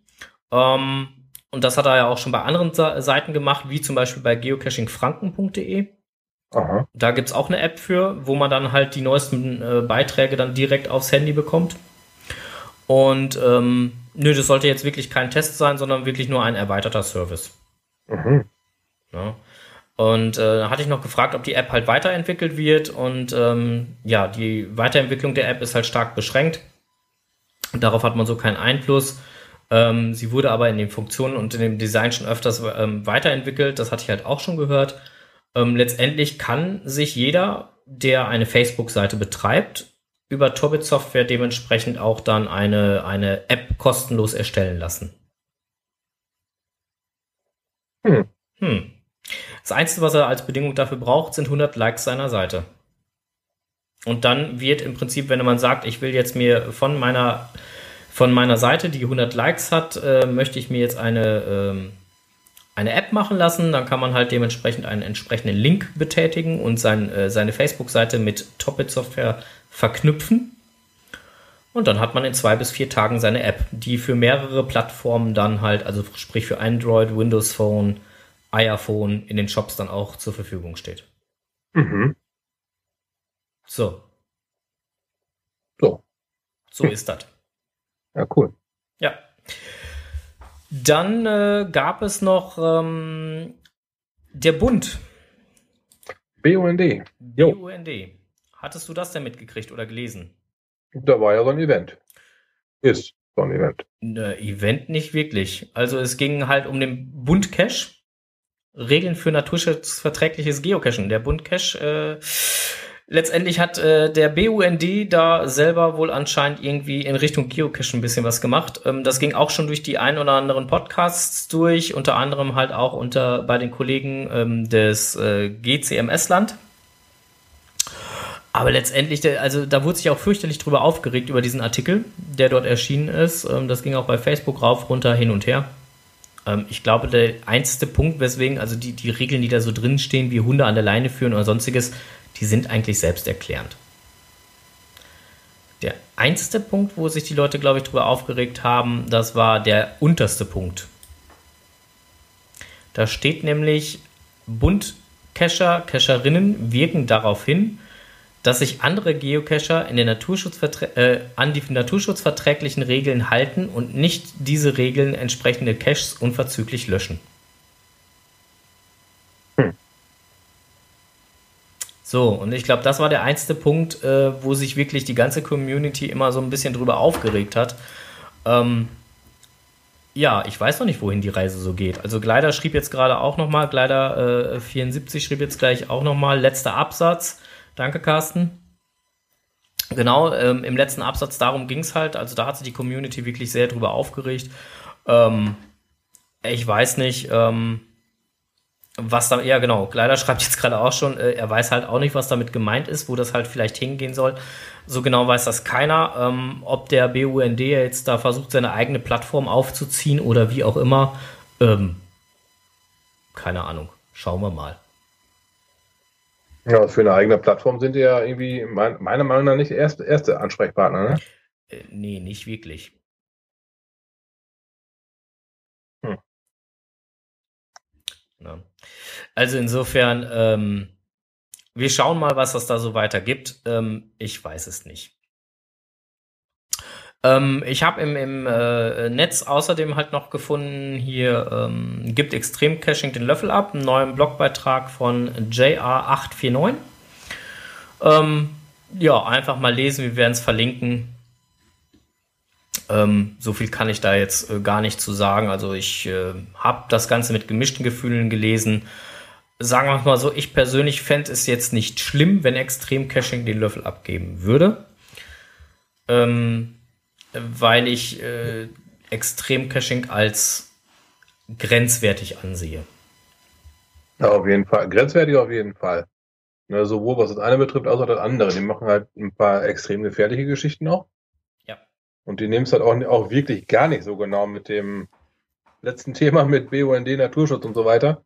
Ähm, und das hat er ja auch schon bei anderen Seiten gemacht, wie zum Beispiel bei geocachingfranken.de. Aha. Da gibt's auch eine App für, wo man dann halt die neuesten äh, Beiträge dann direkt aufs Handy bekommt. Und ähm, Nö, das sollte jetzt wirklich kein Test sein, sondern wirklich nur ein erweiterter Service. Mhm. Ja. Und äh, hatte ich noch gefragt, ob die App halt weiterentwickelt wird. Und ähm, ja, die Weiterentwicklung der App ist halt stark beschränkt. Darauf hat man so keinen Einfluss. Ähm, sie wurde aber in den Funktionen und in dem Design schon öfters ähm, weiterentwickelt. Das hatte ich halt auch schon gehört. Ähm, letztendlich kann sich jeder, der eine Facebook-Seite betreibt, über Tobit Software dementsprechend auch dann eine, eine App kostenlos erstellen lassen. Hm. Hm. Das Einzige, was er als Bedingung dafür braucht, sind 100 Likes seiner Seite. Und dann wird im Prinzip, wenn man sagt, ich will jetzt mir von meiner, von meiner Seite, die 100 Likes hat, äh, möchte ich mir jetzt eine, ähm, eine App machen lassen, dann kann man halt dementsprechend einen entsprechenden Link betätigen und sein, äh, seine Facebook-Seite mit Topit Software verknüpfen. Und dann hat man in zwei bis vier Tagen seine App, die für mehrere Plattformen dann halt, also sprich für Android, Windows Phone, iPhone in den Shops dann auch zur Verfügung steht. Mhm. So. So. So ist das. Ja, cool. Ja. Dann äh, gab es noch ähm, der Bund. BUND. BUND. Hattest du das denn mitgekriegt oder gelesen? Da war ja so ein Event. Ist so ein Event. Ne, Event nicht wirklich. Also es ging halt um den Bund Cache. Regeln für naturschutzverträgliches Geocachen. Der Bund Cache, äh, letztendlich hat äh, der BUND da selber wohl anscheinend irgendwie in Richtung Geocache ein bisschen was gemacht. Ähm, das ging auch schon durch die ein oder anderen Podcasts durch, unter anderem halt auch unter bei den Kollegen ähm, des äh, GCMS-Land. Aber letztendlich, also da wurde sich auch fürchterlich drüber aufgeregt über diesen Artikel, der dort erschienen ist. Ähm, das ging auch bei Facebook rauf, runter, hin und her. Ähm, ich glaube, der einzige Punkt, weswegen, also die, die Regeln, die da so drin stehen, wie Hunde an der Leine führen oder sonstiges, die sind eigentlich selbsterklärend. Der einzige Punkt, wo sich die Leute, glaube ich, drüber aufgeregt haben, das war der unterste Punkt. Da steht nämlich, Bundcacher, Cacherinnen wirken darauf hin, dass sich andere Geocacher äh, an die naturschutzverträglichen Regeln halten und nicht diese Regeln entsprechende Caches unverzüglich löschen. So, und ich glaube, das war der einzige Punkt, äh, wo sich wirklich die ganze Community immer so ein bisschen drüber aufgeregt hat. Ähm, ja, ich weiß noch nicht, wohin die Reise so geht. Also Gleider schrieb jetzt gerade auch nochmal, Gleider äh, 74 schrieb jetzt gleich auch nochmal, letzter Absatz. Danke, Carsten. Genau, ähm, im letzten Absatz darum ging es halt, also da hat sich die Community wirklich sehr drüber aufgeregt. Ähm, ich weiß nicht, ähm, was da, ja genau, leider schreibt jetzt gerade auch schon, äh, er weiß halt auch nicht, was damit gemeint ist, wo das halt vielleicht hingehen soll. So genau weiß das keiner. Ähm, ob der BUND jetzt da versucht, seine eigene Plattform aufzuziehen oder wie auch immer, ähm, keine Ahnung. Schauen wir mal. Ja, für eine eigene Plattform sind die ja irgendwie mein, meiner Meinung nach nicht erste, erste Ansprechpartner, ne? Äh, nee, nicht wirklich. Hm. Ja. Also insofern, ähm, wir schauen mal, was es da so weiter gibt. Ähm, ich weiß es nicht. Ähm, ich habe im, im äh, Netz außerdem halt noch gefunden, hier ähm, gibt Extrem Caching den Löffel ab, einen neuen Blogbeitrag von JR849. Ähm, ja, einfach mal lesen, wir werden es verlinken. Ähm, so viel kann ich da jetzt äh, gar nicht zu sagen. Also ich äh, habe das Ganze mit gemischten Gefühlen gelesen sagen wir mal so, ich persönlich fände es jetzt nicht schlimm, wenn Extrem Caching den Löffel abgeben würde. Ähm, weil ich äh, Extrem Caching als grenzwertig ansehe. Ja, auf jeden Fall. Grenzwertig auf jeden Fall. Ne, sowohl was das eine betrifft, als auch das andere. Die machen halt ein paar extrem gefährliche Geschichten auch. Ja. Und die nehmen es halt auch, auch wirklich gar nicht so genau mit dem letzten Thema mit BUND, Naturschutz und so weiter.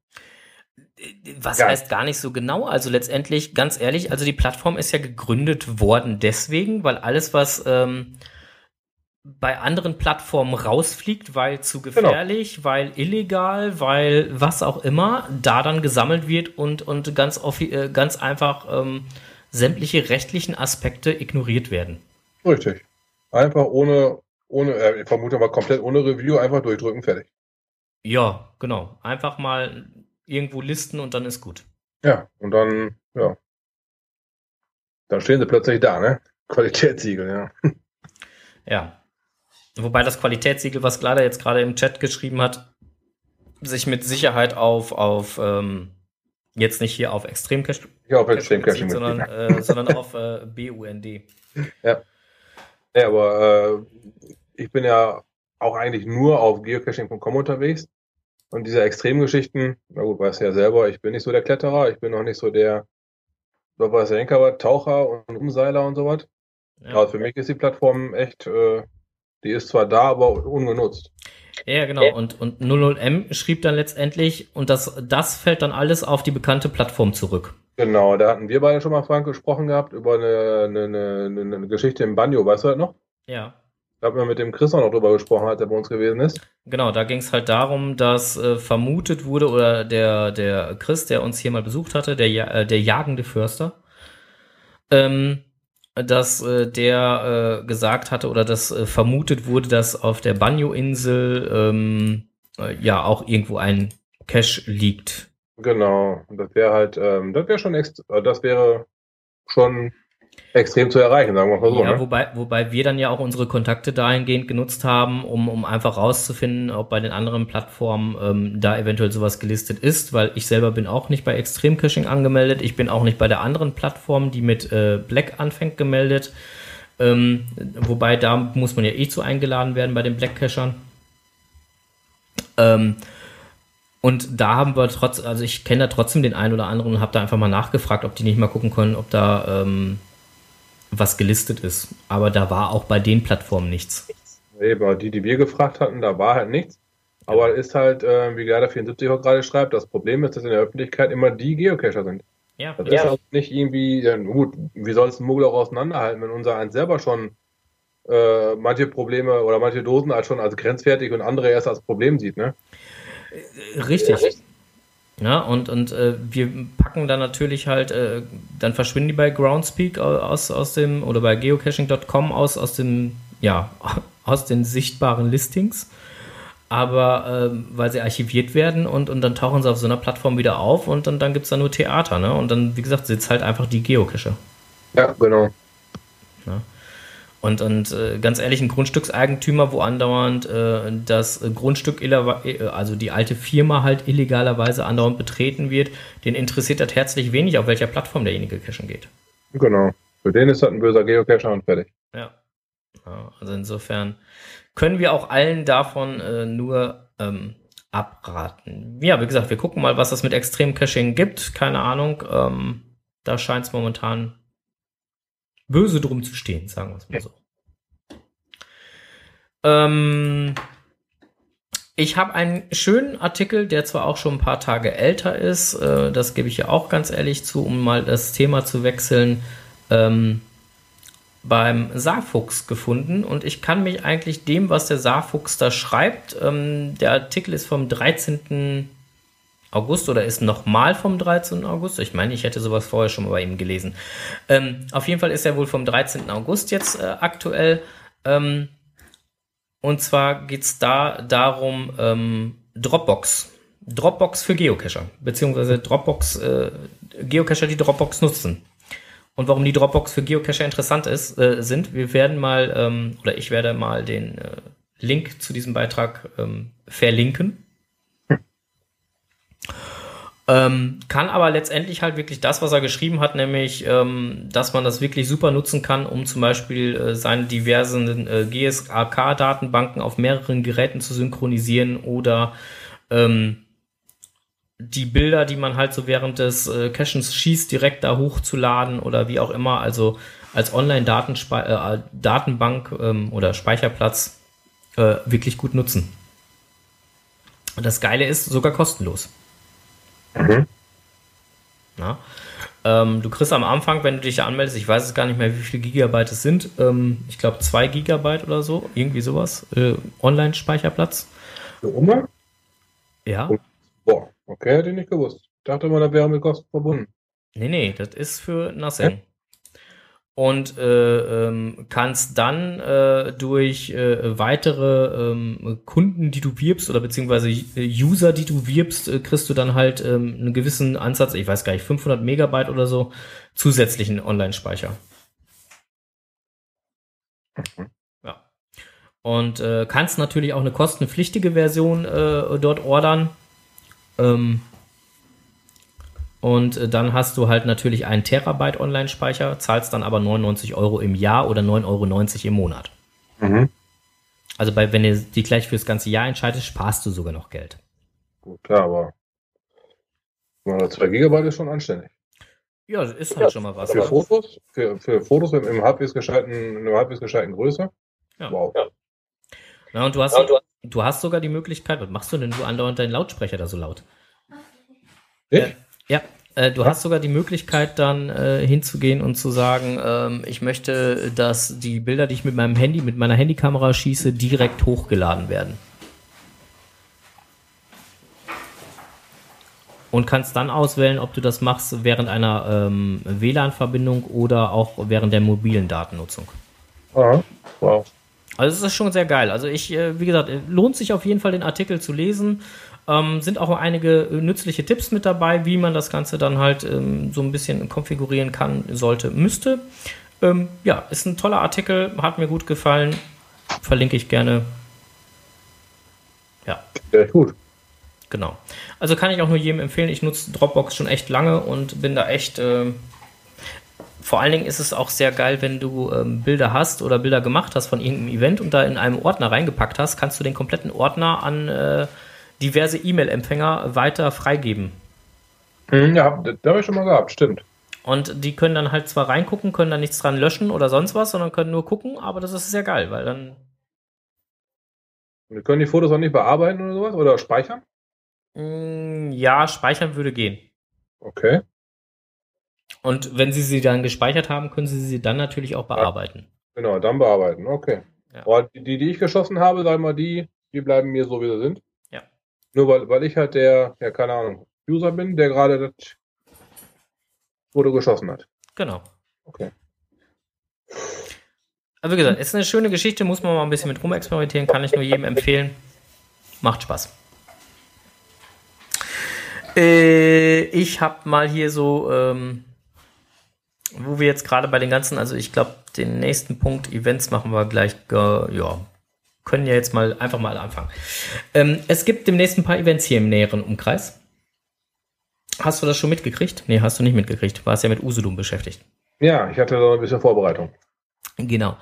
Was ja. heißt gar nicht so genau? Also letztendlich, ganz ehrlich, also die Plattform ist ja gegründet worden deswegen, weil alles, was ähm, bei anderen Plattformen rausfliegt, weil zu genau. gefährlich, genau. weil illegal, weil was auch immer, da dann gesammelt wird und, und ganz, äh, ganz einfach ähm, sämtliche rechtlichen Aspekte ignoriert werden. Richtig. Einfach ohne, ohne, äh, ich vermute mal komplett ohne Review, einfach durchdrücken, fertig. Ja, genau. Einfach mal irgendwo listen und dann ist gut. Ja, und dann, ja. Dann stehen sie plötzlich da, ne? Qualitätssiegel, ja. Ja. Wobei das Qualitätssiegel, was Glader jetzt gerade im Chat geschrieben hat, sich mit Sicherheit auf, auf ähm, jetzt nicht hier auf Extremcache ja, auf Extremcache sondern, äh, sondern auf äh, BUND. Ja. Ja, aber äh, ich bin ja auch eigentlich nur auf geocaching.com unterwegs. Und diese Extremgeschichten, na gut, weißt du ja selber, ich bin nicht so der Kletterer, ich bin auch nicht so der, aber Taucher und Umseiler und sowas. Ja. Aber für mich ist die Plattform echt, äh, die ist zwar da, aber ungenutzt. Ja, genau. Und, und 00M schrieb dann letztendlich, und das, das fällt dann alles auf die bekannte Plattform zurück. Genau, da hatten wir beide schon mal, Frank, gesprochen gehabt über eine, eine, eine, eine Geschichte im Banjo, weißt du halt noch? Ja. Da haben wir mit dem Chris auch noch drüber gesprochen, als er bei uns gewesen ist. Genau, da ging es halt darum, dass äh, vermutet wurde, oder der, der Chris, der uns hier mal besucht hatte, der, äh, der jagende Förster, ähm, dass äh, der äh, gesagt hatte oder dass äh, vermutet wurde, dass auf der Banjo-Insel ähm, äh, ja auch irgendwo ein Cache liegt. Genau, das wäre halt, ähm, das wäre schon, das wäre schon extrem zu erreichen, sagen wir mal so. Ja, ne? wobei, wobei wir dann ja auch unsere Kontakte dahingehend genutzt haben, um, um einfach rauszufinden, ob bei den anderen Plattformen ähm, da eventuell sowas gelistet ist, weil ich selber bin auch nicht bei Extreme Caching angemeldet. Ich bin auch nicht bei der anderen Plattform, die mit äh, Black anfängt, gemeldet. Ähm, wobei da muss man ja eh zu eingeladen werden bei den Black Cachern. Ähm, und da haben wir trotz, also ich kenne da trotzdem den einen oder anderen und habe da einfach mal nachgefragt, ob die nicht mal gucken können, ob da ähm, was gelistet ist. Aber da war auch bei den Plattformen nichts. Nee, bei die, die wir gefragt hatten, da war halt nichts. Aber ist halt, äh, wie Gerda 74 auch gerade schreibt, das Problem ist, dass in der Öffentlichkeit immer die Geocacher sind. Ja. Das ja. ist also nicht irgendwie, ja, gut, wie soll es ein Muggel auch auseinanderhalten, wenn unser eins selber schon äh, manche Probleme oder manche Dosen als schon als grenzwertig und andere erst als Problem sieht, ne? Richtig. Ja, und, und äh, wir packen dann natürlich halt, äh, dann verschwinden die bei Groundspeak aus, aus dem, oder bei geocaching.com aus, aus dem, ja, aus den sichtbaren Listings. Aber äh, weil sie archiviert werden und, und dann tauchen sie auf so einer Plattform wieder auf und dann, dann gibt es da nur Theater, ne? Und dann, wie gesagt, sitzt halt einfach die Geocache. Ja, genau. Ja. Und, und äh, ganz ehrlich, ein Grundstückseigentümer, wo andauernd äh, das Grundstück, äh, also die alte Firma halt illegalerweise andauernd betreten wird, den interessiert das herzlich wenig, auf welcher Plattform derjenige cashen geht. Genau. Für den ist das ein böser Geocacher und fertig. Ja. ja also insofern können wir auch allen davon äh, nur ähm, abraten. Ja, wie gesagt, wir gucken mal, was es mit Extrem-Caching gibt. Keine Ahnung. Ähm, da scheint es momentan böse drum zu stehen, sagen wir es mal so. Ähm, ich habe einen schönen Artikel, der zwar auch schon ein paar Tage älter ist, äh, das gebe ich ja auch ganz ehrlich zu, um mal das Thema zu wechseln, ähm, beim Saarfuchs gefunden und ich kann mich eigentlich dem, was der Saarfuchs da schreibt, ähm, der Artikel ist vom 13. August oder ist nochmal vom 13. August. Ich meine, ich hätte sowas vorher schon mal bei ihm gelesen. Ähm, auf jeden Fall ist er wohl vom 13. August jetzt äh, aktuell. Ähm, und zwar geht es da darum, ähm, Dropbox. Dropbox für Geocacher, beziehungsweise Dropbox, äh, Geocacher, die Dropbox nutzen. Und warum die Dropbox für Geocacher interessant ist, äh, sind, wir werden mal, ähm, oder ich werde mal den äh, Link zu diesem Beitrag ähm, verlinken ähm, kann aber letztendlich halt wirklich das, was er geschrieben hat, nämlich, ähm, dass man das wirklich super nutzen kann, um zum Beispiel äh, seine diversen äh, GSAK-Datenbanken auf mehreren Geräten zu synchronisieren oder ähm, die Bilder, die man halt so während des äh, Cachens schießt, direkt da hochzuladen oder wie auch immer, also als Online-Datenbank äh, ähm, oder Speicherplatz äh, wirklich gut nutzen. Und das Geile ist sogar kostenlos. Mhm. Na? Ähm, du kriegst am Anfang, wenn du dich anmeldest, ich weiß es gar nicht mehr, wie viele Gigabyte es sind, ähm, ich glaube zwei Gigabyte oder so, irgendwie sowas, äh, Online-Speicherplatz. Für Oma? Ja. Boah, okay, hätte ich nicht gewusst. Ich dachte mal, da wäre mit Kosten verbunden. Nee, nee, das ist für Nothing und äh, ähm, kannst dann äh, durch äh, weitere ähm, Kunden, die du wirbst oder beziehungsweise User, die du wirbst, äh, kriegst du dann halt ähm, einen gewissen Ansatz, ich weiß gar nicht, 500 Megabyte oder so, zusätzlichen Online-Speicher. Ja. Und äh, kannst natürlich auch eine kostenpflichtige Version äh, dort ordern. Ähm, und äh, dann hast du halt natürlich einen Terabyte Online-Speicher, zahlst dann aber 99 Euro im Jahr oder 9,90 Euro im Monat. Mhm. Also bei, wenn du dich gleich fürs ganze Jahr entscheidest, sparst du sogar noch Geld. Gut, klar, aber 2 Gigabyte ist schon anständig. Ja, das ist halt ja, schon mal was. Für Fotos, für, für Fotos im, im halbwegs gescheiten, in einer halbwegs gescheiten Größe. Ja. Wow. Ja. Na, und du hast, ja, du, du hast sogar die Möglichkeit, was machst du denn du andauernd deinen Lautsprecher da so laut? Ich? Ja, äh, du ja. hast sogar die Möglichkeit, dann äh, hinzugehen und zu sagen, ähm, ich möchte, dass die Bilder, die ich mit meinem Handy, mit meiner Handykamera schieße, direkt hochgeladen werden. Und kannst dann auswählen, ob du das machst während einer ähm, WLAN-Verbindung oder auch während der mobilen Datennutzung. Aha. Wow. Also es ist schon sehr geil. Also ich, äh, wie gesagt, lohnt sich auf jeden Fall den Artikel zu lesen. Ähm, sind auch einige nützliche Tipps mit dabei, wie man das Ganze dann halt ähm, so ein bisschen konfigurieren kann, sollte, müsste. Ähm, ja, ist ein toller Artikel, hat mir gut gefallen. Verlinke ich gerne. Ja. Sehr gut. Genau. Also kann ich auch nur jedem empfehlen. Ich nutze Dropbox schon echt lange und bin da echt. Äh, vor allen Dingen ist es auch sehr geil, wenn du ähm, Bilder hast oder Bilder gemacht hast von irgendeinem Event und da in einem Ordner reingepackt hast, kannst du den kompletten Ordner an äh, diverse E-Mail-Empfänger weiter freigeben. Hm, ja, das habe ich schon mal gehabt, stimmt. Und die können dann halt zwar reingucken, können dann nichts dran löschen oder sonst was, sondern können nur gucken, aber das ist sehr geil, weil dann. Wir können die Fotos auch nicht bearbeiten oder sowas oder speichern? Hm, ja, speichern würde gehen. Okay. Und wenn Sie sie dann gespeichert haben, können Sie sie dann natürlich auch bearbeiten. Ja, genau, dann bearbeiten, okay. Ja. Die, die ich geschossen habe, sag mal, die, die bleiben mir so, wie sie sind. Nur weil, weil ich halt der, ja, keine Ahnung, User bin, der gerade das Foto geschossen hat. Genau. Okay. Aber wie gesagt, ist eine schöne Geschichte, muss man mal ein bisschen mit rumexperimentieren, kann ich nur jedem empfehlen. Macht Spaß. Äh, ich habe mal hier so, ähm, wo wir jetzt gerade bei den ganzen, also ich glaube, den nächsten Punkt Events machen wir gleich, äh, ja, können ja jetzt mal einfach mal anfangen. Ähm, es gibt demnächst ein paar Events hier im näheren Umkreis. Hast du das schon mitgekriegt? Nee, hast du nicht mitgekriegt. Warst ja mit Usedom beschäftigt. Ja, ich hatte so ein bisschen Vorbereitung. Genau.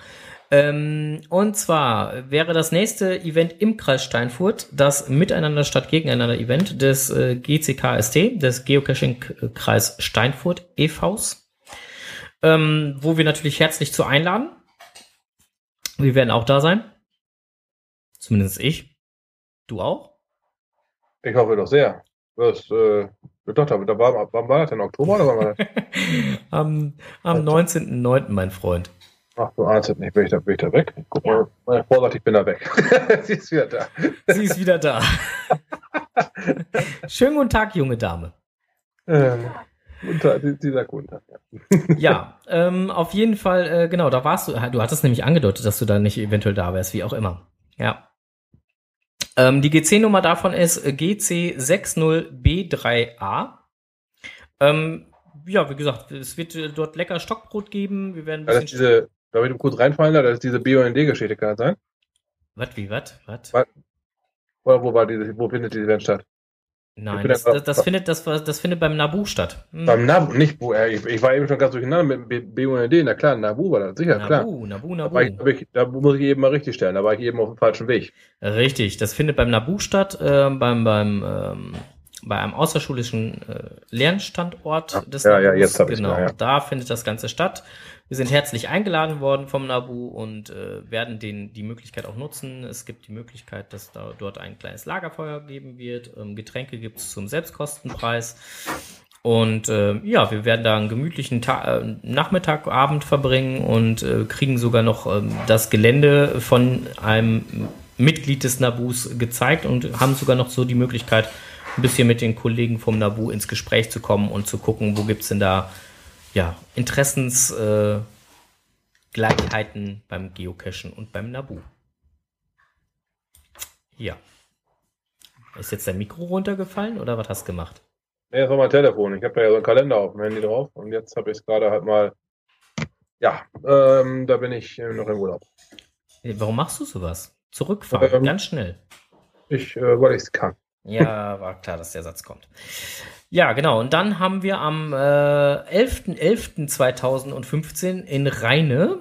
Ähm, und zwar wäre das nächste Event im Kreis Steinfurt das Miteinander statt Gegeneinander Event des äh, GCKST, des Geocaching-Kreis Steinfurt e.V.s, ähm, wo wir natürlich herzlich zu einladen. Wir werden auch da sein. Zumindest ich. Du auch? Ich hoffe doch sehr. Das, äh, doch, da, da war, wann war das denn? Oktober oder wann war das? am am 19.09., mein Freund. Ach, du ahnst es nicht, bin ich da, bin ich da weg? Guck mal, meine Frau sagt, ich bin da weg. Sie ist wieder da. Sie ist wieder da. Schönen guten Tag, junge Dame. Ähm, guten Tag, sagt guten Tag. Ja, ja ähm, auf jeden Fall, äh, genau, da warst du. Du hattest nämlich angedeutet, dass du da nicht eventuell da wärst, wie auch immer. Ja. Ähm, die GC-Nummer davon ist GC60B3A. Ähm, ja, wie gesagt, es wird äh, dort lecker Stockbrot geben. Wir werden ein bisschen. ist diese, darf ich kurz reinfallen, da? das ist diese BUND-Geschichte, kann das sein? Was, wie? Was? Oder wo war diese, wo findet diese Event statt? Nein, das, ja- das, das, findet, das, das findet beim Nabu statt. Hm. Beim Nabu, nicht, wo, äh, ich, ich war eben schon ganz durcheinander mit BUND, na klar, Nabu war das, sicher, klar. Nabu, Nabu, ich, Nabu. da, ich, da muss ich eben mal richtig stellen, da war ich eben auf dem falschen Weg. Richtig, das findet beim Nabu statt, äh, beim, beim, ähm, bei einem außerschulischen äh, Lernstandort Ja, des ja, ja, jetzt Genau, mal, ja. da findet das Ganze statt. Wir sind herzlich eingeladen worden vom Nabu und äh, werden den, die Möglichkeit auch nutzen. Es gibt die Möglichkeit, dass da dort ein kleines Lagerfeuer geben wird. Ähm, Getränke gibt es zum Selbstkostenpreis. Und äh, ja, wir werden da einen gemütlichen Ta äh, Nachmittag, Abend verbringen und äh, kriegen sogar noch ähm, das Gelände von einem Mitglied des Nabus gezeigt und haben sogar noch so die Möglichkeit, ein bisschen mit den Kollegen vom Nabu ins Gespräch zu kommen und zu gucken, wo gibt's denn da ja, Interessensgleichheiten äh, beim Geocachen und beim Nabu. Ja. Ist jetzt dein Mikro runtergefallen oder was hast du gemacht? Nee, das war mein Telefon. Ich habe da ja so einen Kalender auf dem Handy drauf und jetzt habe ich es gerade halt mal. Ja, ähm, da bin ich noch im Urlaub. Äh, Warum machst du sowas? Zurückfahren, Ähm. ganz schnell. Ich, äh, weil ich es kann. Ja, war klar, dass der Satz kommt. Ja, genau. Und dann haben wir am äh, 11.11.2015 in Rheine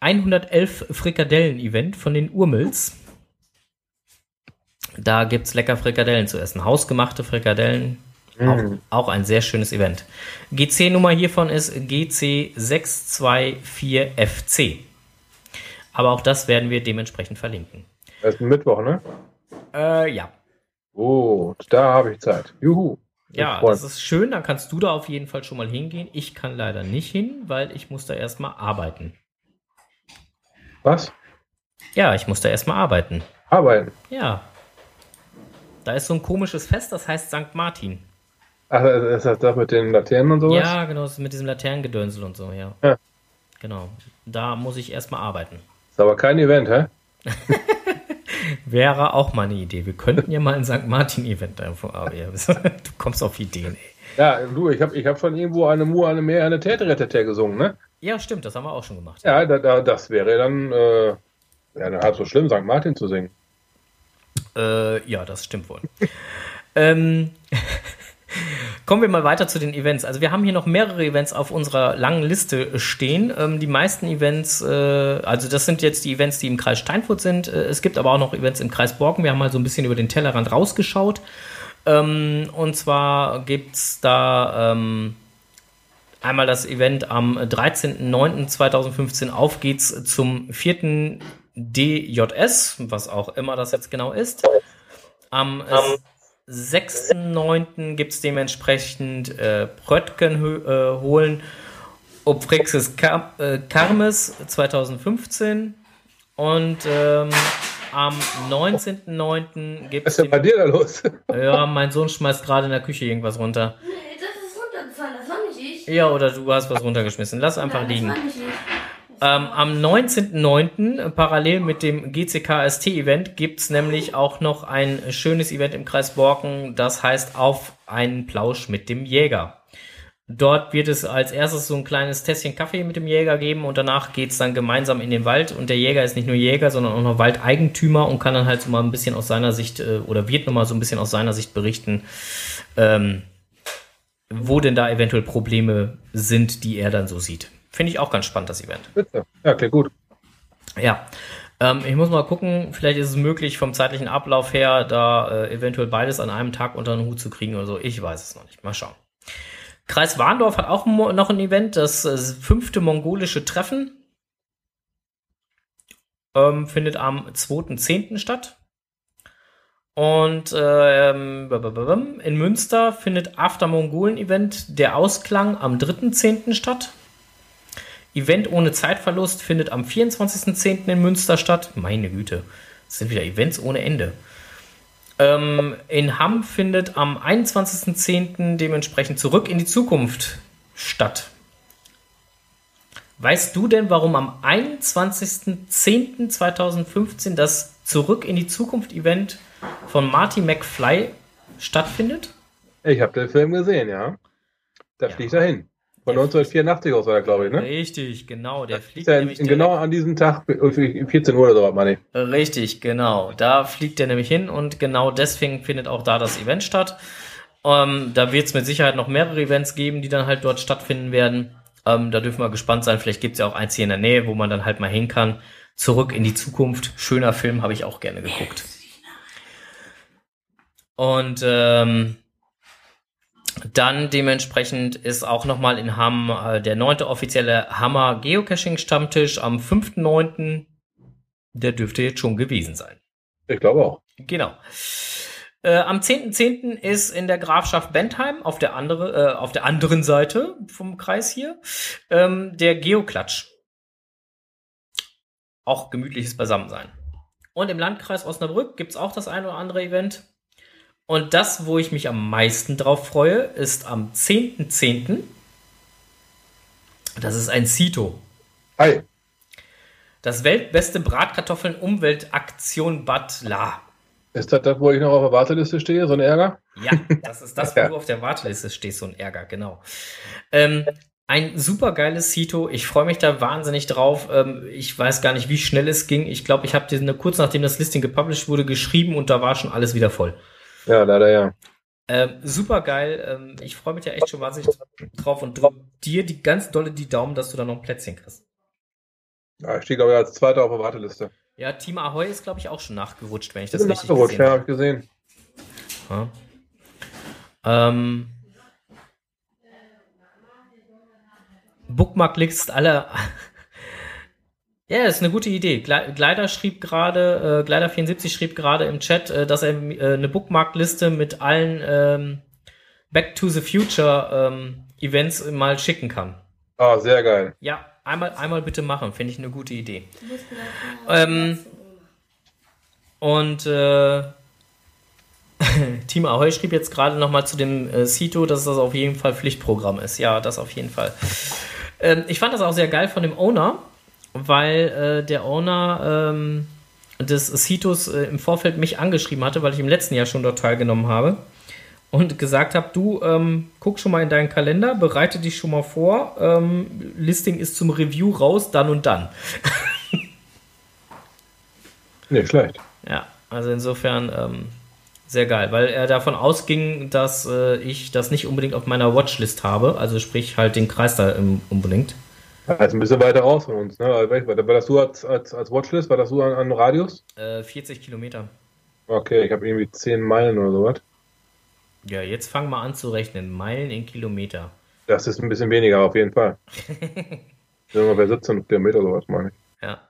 111 Frikadellen-Event von den Urmels. Da gibt's lecker Frikadellen zu essen. Hausgemachte Frikadellen. Auch, Mm. auch ein sehr schönes Event. GC-Nummer hiervon ist GC624FC. Aber auch das werden wir dementsprechend verlinken. Das ist ein Mittwoch, ne? Äh, ja. Oh, da habe ich Zeit. Juhu. Ja, das ist schön, da kannst du da auf jeden Fall schon mal hingehen. Ich kann leider nicht hin, weil ich muss da erstmal arbeiten. Was? Ja, ich muss da erstmal arbeiten. Arbeiten. Ja. Da ist so ein komisches Fest, das heißt St. Martin. Ach, ist das das mit den Laternen und sowas? Ja, genau, das ist mit diesem Laternengedönsel und so, ja. Ja. Genau. Da muss ich erstmal arbeiten. Ist aber kein Event, hä? Wäre auch mal eine Idee. Wir könnten ja mal ein St. Martin-Event einfach. Du kommst auf Ideen, ey. Ja, du, ich habe ich hab schon irgendwo eine Mu, eine Mehr, eine Täteretete gesungen, ne? Ja, stimmt, das haben wir auch schon gemacht. Ja, da, da, das wäre dann, äh, ja, dann halb so schlimm, St. Martin zu singen. Äh, ja, das stimmt wohl. ähm, kommen wir mal weiter zu den Events. Also wir haben hier noch mehrere Events auf unserer langen Liste stehen. Ähm, die meisten Events, äh, also das sind jetzt die Events, die im Kreis Steinfurt sind. Äh, es gibt aber auch noch Events im Kreis Borken. Wir haben mal so ein bisschen über den Tellerrand rausgeschaut. Ähm, und zwar gibt's da ähm, einmal das Event am 13.09.2015. Auf geht's zum vierten DJS, was auch immer das jetzt genau ist. Am äh, 6.9. gibt es dementsprechend äh, Pröttgen äh, holen Ophrixis Kar äh, Karmes 2015 und ähm, am 19.09. gibt Was es. ist denn bei dir da los? Ja, mein Sohn schmeißt gerade in der Küche irgendwas runter. Nee, das ist runtergefallen, das war nicht ich. Ja, oder du hast was runtergeschmissen. Lass einfach Nein, liegen. Das war nicht ich. Ähm, am 19.09. äh, parallel mit dem GCKST-Event gibt's nämlich auch noch ein schönes Event im Kreis Borken, das heißt auf einen Plausch mit dem Jäger. Dort wird es als erstes so ein kleines Tässchen Kaffee mit dem Jäger geben und danach geht's dann gemeinsam in den Wald und der Jäger ist nicht nur Jäger, sondern auch noch Waldeigentümer und kann dann halt so mal ein bisschen aus seiner Sicht äh, oder wird nochmal so ein bisschen aus seiner Sicht berichten, ähm, wo denn da eventuell Probleme sind, die er dann so sieht. Finde ich auch ganz spannend, das Event. Bitte. Ja, klingt gut. Ja. Ähm, ich muss mal gucken, vielleicht ist es möglich, vom zeitlichen Ablauf her, da äh, eventuell beides an einem Tag unter den Hut zu kriegen oder so. Ich weiß es noch nicht. Mal schauen. Kreis Warndorf hat auch noch ein Event, das äh, fünfte mongolische Treffen. Ähm, findet am 2.10. statt. Und ähm, in Münster findet After Mongolen Event der Ausklang am 3.10. statt. Event ohne Zeitverlust findet am 24.10. in Münster statt. Meine Güte, das sind wieder Events ohne Ende. Ähm, in Hamm findet am 21.10. dementsprechend zurück in die Zukunft statt. Weißt du denn, warum am 21.10.2015 das Zurück in die Zukunft Event von Marty McFly stattfindet? Ich habe den Film gesehen, ja. Da Ja. fliegt er hin. Von 1984 aus war er, glaube ich, ne? Richtig, genau. Der fliegt in, nämlich in genau an diesem Tag, um 14 Uhr oder so, meine ich. Richtig, genau. Da fliegt er nämlich hin und genau deswegen findet auch da das Event statt. Ähm, da wird es mit Sicherheit noch mehrere Events geben, die dann halt dort stattfinden werden. Ähm, da dürfen wir gespannt sein. Vielleicht gibt es ja auch eins hier in der Nähe, wo man dann halt mal hin kann. Zurück in die Zukunft. Schöner Film, habe ich auch gerne geguckt. Und ähm, dann dementsprechend ist auch nochmal in Hamm äh, der neunte offizielle Hammer Geocaching Stammtisch am 5.9. Der dürfte jetzt schon gewesen sein. Ich glaube auch. Genau. Äh, am 10.10. ist in der Grafschaft Bentheim auf der, andere, äh, auf der anderen Seite vom Kreis hier ähm, der Geoklatsch. Auch gemütliches Beisammensein. Und im Landkreis Osnabrück gibt's auch das ein oder andere Event. Und das, wo ich mich am meisten drauf freue, ist am 10.10. Das ist ein Cito. Hi. Das weltbeste Bratkartoffeln Umweltaktion Bad La. Ist das das, wo ich noch auf der Warteliste stehe? So ein Ärger? Ja, das ist das, wo Ja. du auf der Warteliste stehst, so ein Ärger, genau. Ähm, ein super geiles Sito. Ich freue mich da wahnsinnig drauf. Ähm, ich weiß gar nicht, wie schnell es ging. Ich glaube, ich habe dir eine, kurz nachdem das Listing gepublished wurde, geschrieben und da war schon alles wieder voll. Ja, leider ja. Ähm, super geil. Ähm, ich freue mich ja echt schon wahnsinnig drauf und drück dir die ganz dolle die Daumen, dass du da noch ein Plätzchen kriegst. ja ich stehe, glaube ich, als Zweiter auf der Warteliste. Ja, Team Ahoy ist, glaube ich, auch schon nachgerutscht, wenn ich Das ist richtig nachgerutscht, gesehen ja, habe. habe ich gesehen. Ja. Ähm, Bookmark-List aller. Ja, ist eine gute Idee. Gle- Gleider schrieb gerade, äh, Gleider74 schrieb gerade im Chat, äh, dass er äh, eine Bookmark-Liste mit allen ähm, Back to the Future ähm, Events mal schicken kann. Ah, sehr geil. Ja, einmal, einmal bitte machen, finde ich eine gute Idee. Ähm, Und äh, Team Ahoy schrieb jetzt gerade noch mal zu dem äh, Cito, dass das auf jeden Fall Pflichtprogramm ist. Ja, das auf jeden Fall. Ähm, ich fand das auch sehr geil von dem Owner, weil äh, der Owner ähm, des Citos äh, im Vorfeld mich angeschrieben hatte, weil ich im letzten Jahr schon dort teilgenommen habe und gesagt habe, du ähm, guck schon mal in deinen Kalender, bereite dich schon mal vor, ähm, Listing ist zum Review raus, dann und dann. Nicht schlecht. Ja, also insofern ähm, sehr geil, weil er davon ausging, dass äh, ich das nicht unbedingt auf meiner Watchlist habe, also sprich halt den Kreis da unbedingt. Ist ein bisschen weiter raus von uns. Ne? Also, War das du als, als, als Watchlist? War das du an, an Radius? Äh, 40 Kilometer. Okay, ich habe irgendwie 10 Meilen oder sowas. Ja, jetzt fang mal an zu rechnen. Meilen in Kilometer. Das ist ein bisschen weniger, auf jeden Fall. Wir bei 17 Kilometer sowas, meine ich. Ja.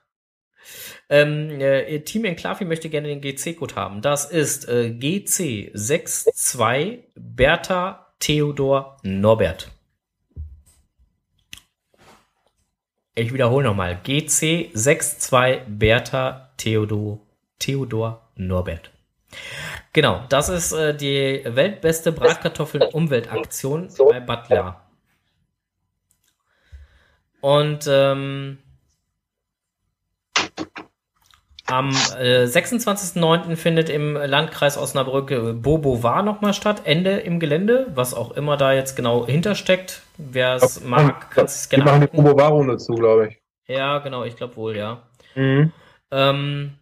Ähm, äh, Team Enklavi möchte gerne den GC-Code haben. Das ist äh, GC62 Bertha Theodor Norbert. Ich wiederhole nochmal. GC62 Bertha Theodor, Theodor Norbert. Genau, das ist äh, die weltbeste Bratkartoffeln-Umweltaktion bei Butler. Und ähm, am äh, 26.09. findet im Landkreis Osnabrück äh, Bobo war nochmal statt, Ende im Gelände, was auch immer da jetzt genau hintersteckt. Wer es mag, kann es Die gerne machen die. Bobo Baron dazu, glaube ich. Ja, genau, ich glaube wohl, ja. Mhm. Ähm,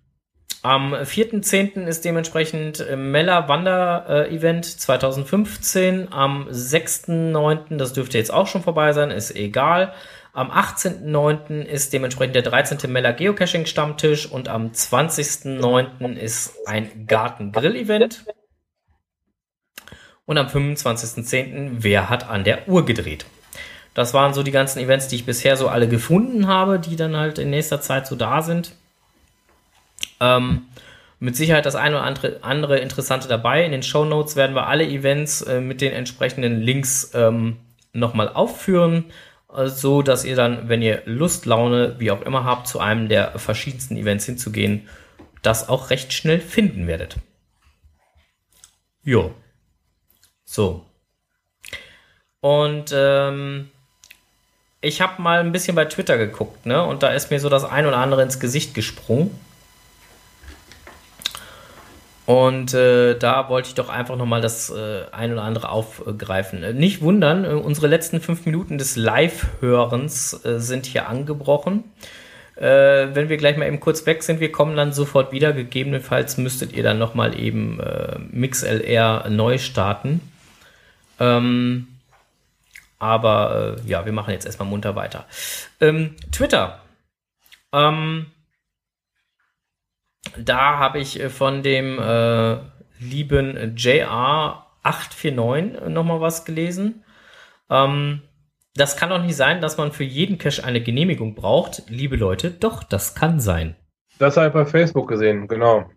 am 4.10. ist dementsprechend äh, Mella Wander äh, Event 2015. Am 6.9., das dürfte jetzt auch schon vorbei sein, ist egal. Am 18.9. ist dementsprechend der 13. Mella Geocaching Stammtisch und am 20.9. ist ein Garten-Grill-Event. Und am 25.10. Wer hat an der Uhr gedreht? Das waren so die ganzen Events, die ich bisher so alle gefunden habe, die dann halt in nächster Zeit so da sind. Ähm, mit Sicherheit das eine oder andere, andere Interessante dabei. In den Show Notes werden wir alle Events äh, mit den entsprechenden Links ähm, nochmal aufführen, so dass ihr dann, wenn ihr Lust, Laune, wie auch immer habt, zu einem der verschiedensten Events hinzugehen, das auch recht schnell finden werdet. Jo. So. Und ähm, ich habe mal ein bisschen bei Twitter geguckt, ne? Und da ist mir so das ein oder andere ins Gesicht gesprungen. Und äh, da wollte ich doch einfach nochmal das äh, ein oder andere aufgreifen. Äh, nicht wundern, äh, unsere letzten fünf Minuten des Live-Hörens äh, sind hier angebrochen. Wenn wir gleich mal eben kurz weg sind, wir kommen dann sofort wieder. Gegebenenfalls müsstet ihr dann nochmal eben äh, MixLR neu starten. Ähm, aber äh, ja, wir machen jetzt erstmal munter weiter. Ähm, Twitter. Ähm, da habe ich äh, von dem äh, lieben JR849 nochmal was gelesen. Ähm, das kann doch nicht sein, dass man für jeden Cache eine Genehmigung braucht. Liebe Leute, doch, das kann sein. Das habe ich bei Facebook gesehen, genau.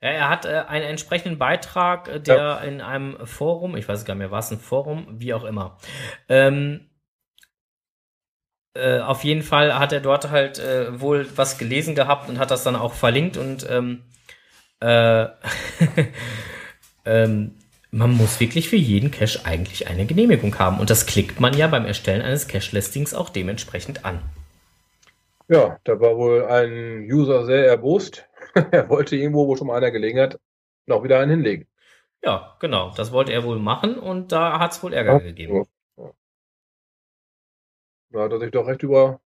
Ja, er hat äh, einen entsprechenden Beitrag, äh, der in einem Forum, ich weiß gar nicht mehr, was ein Forum, wie auch immer. Ähm, äh, auf jeden Fall hat er dort halt äh, wohl was gelesen gehabt und hat das dann auch verlinkt und ähm, äh, ähm, man muss wirklich für jeden Cache eigentlich eine Genehmigung haben und das klickt man ja beim Erstellen eines Cache-Listings auch dementsprechend an. Ja, da war wohl ein User sehr erbost. er wollte irgendwo, wo schon mal einer gelegen hat, noch wieder einen hinlegen. Ja, genau, das wollte er wohl machen und da hat es wohl Ärger gegeben. Da hat er sich doch recht über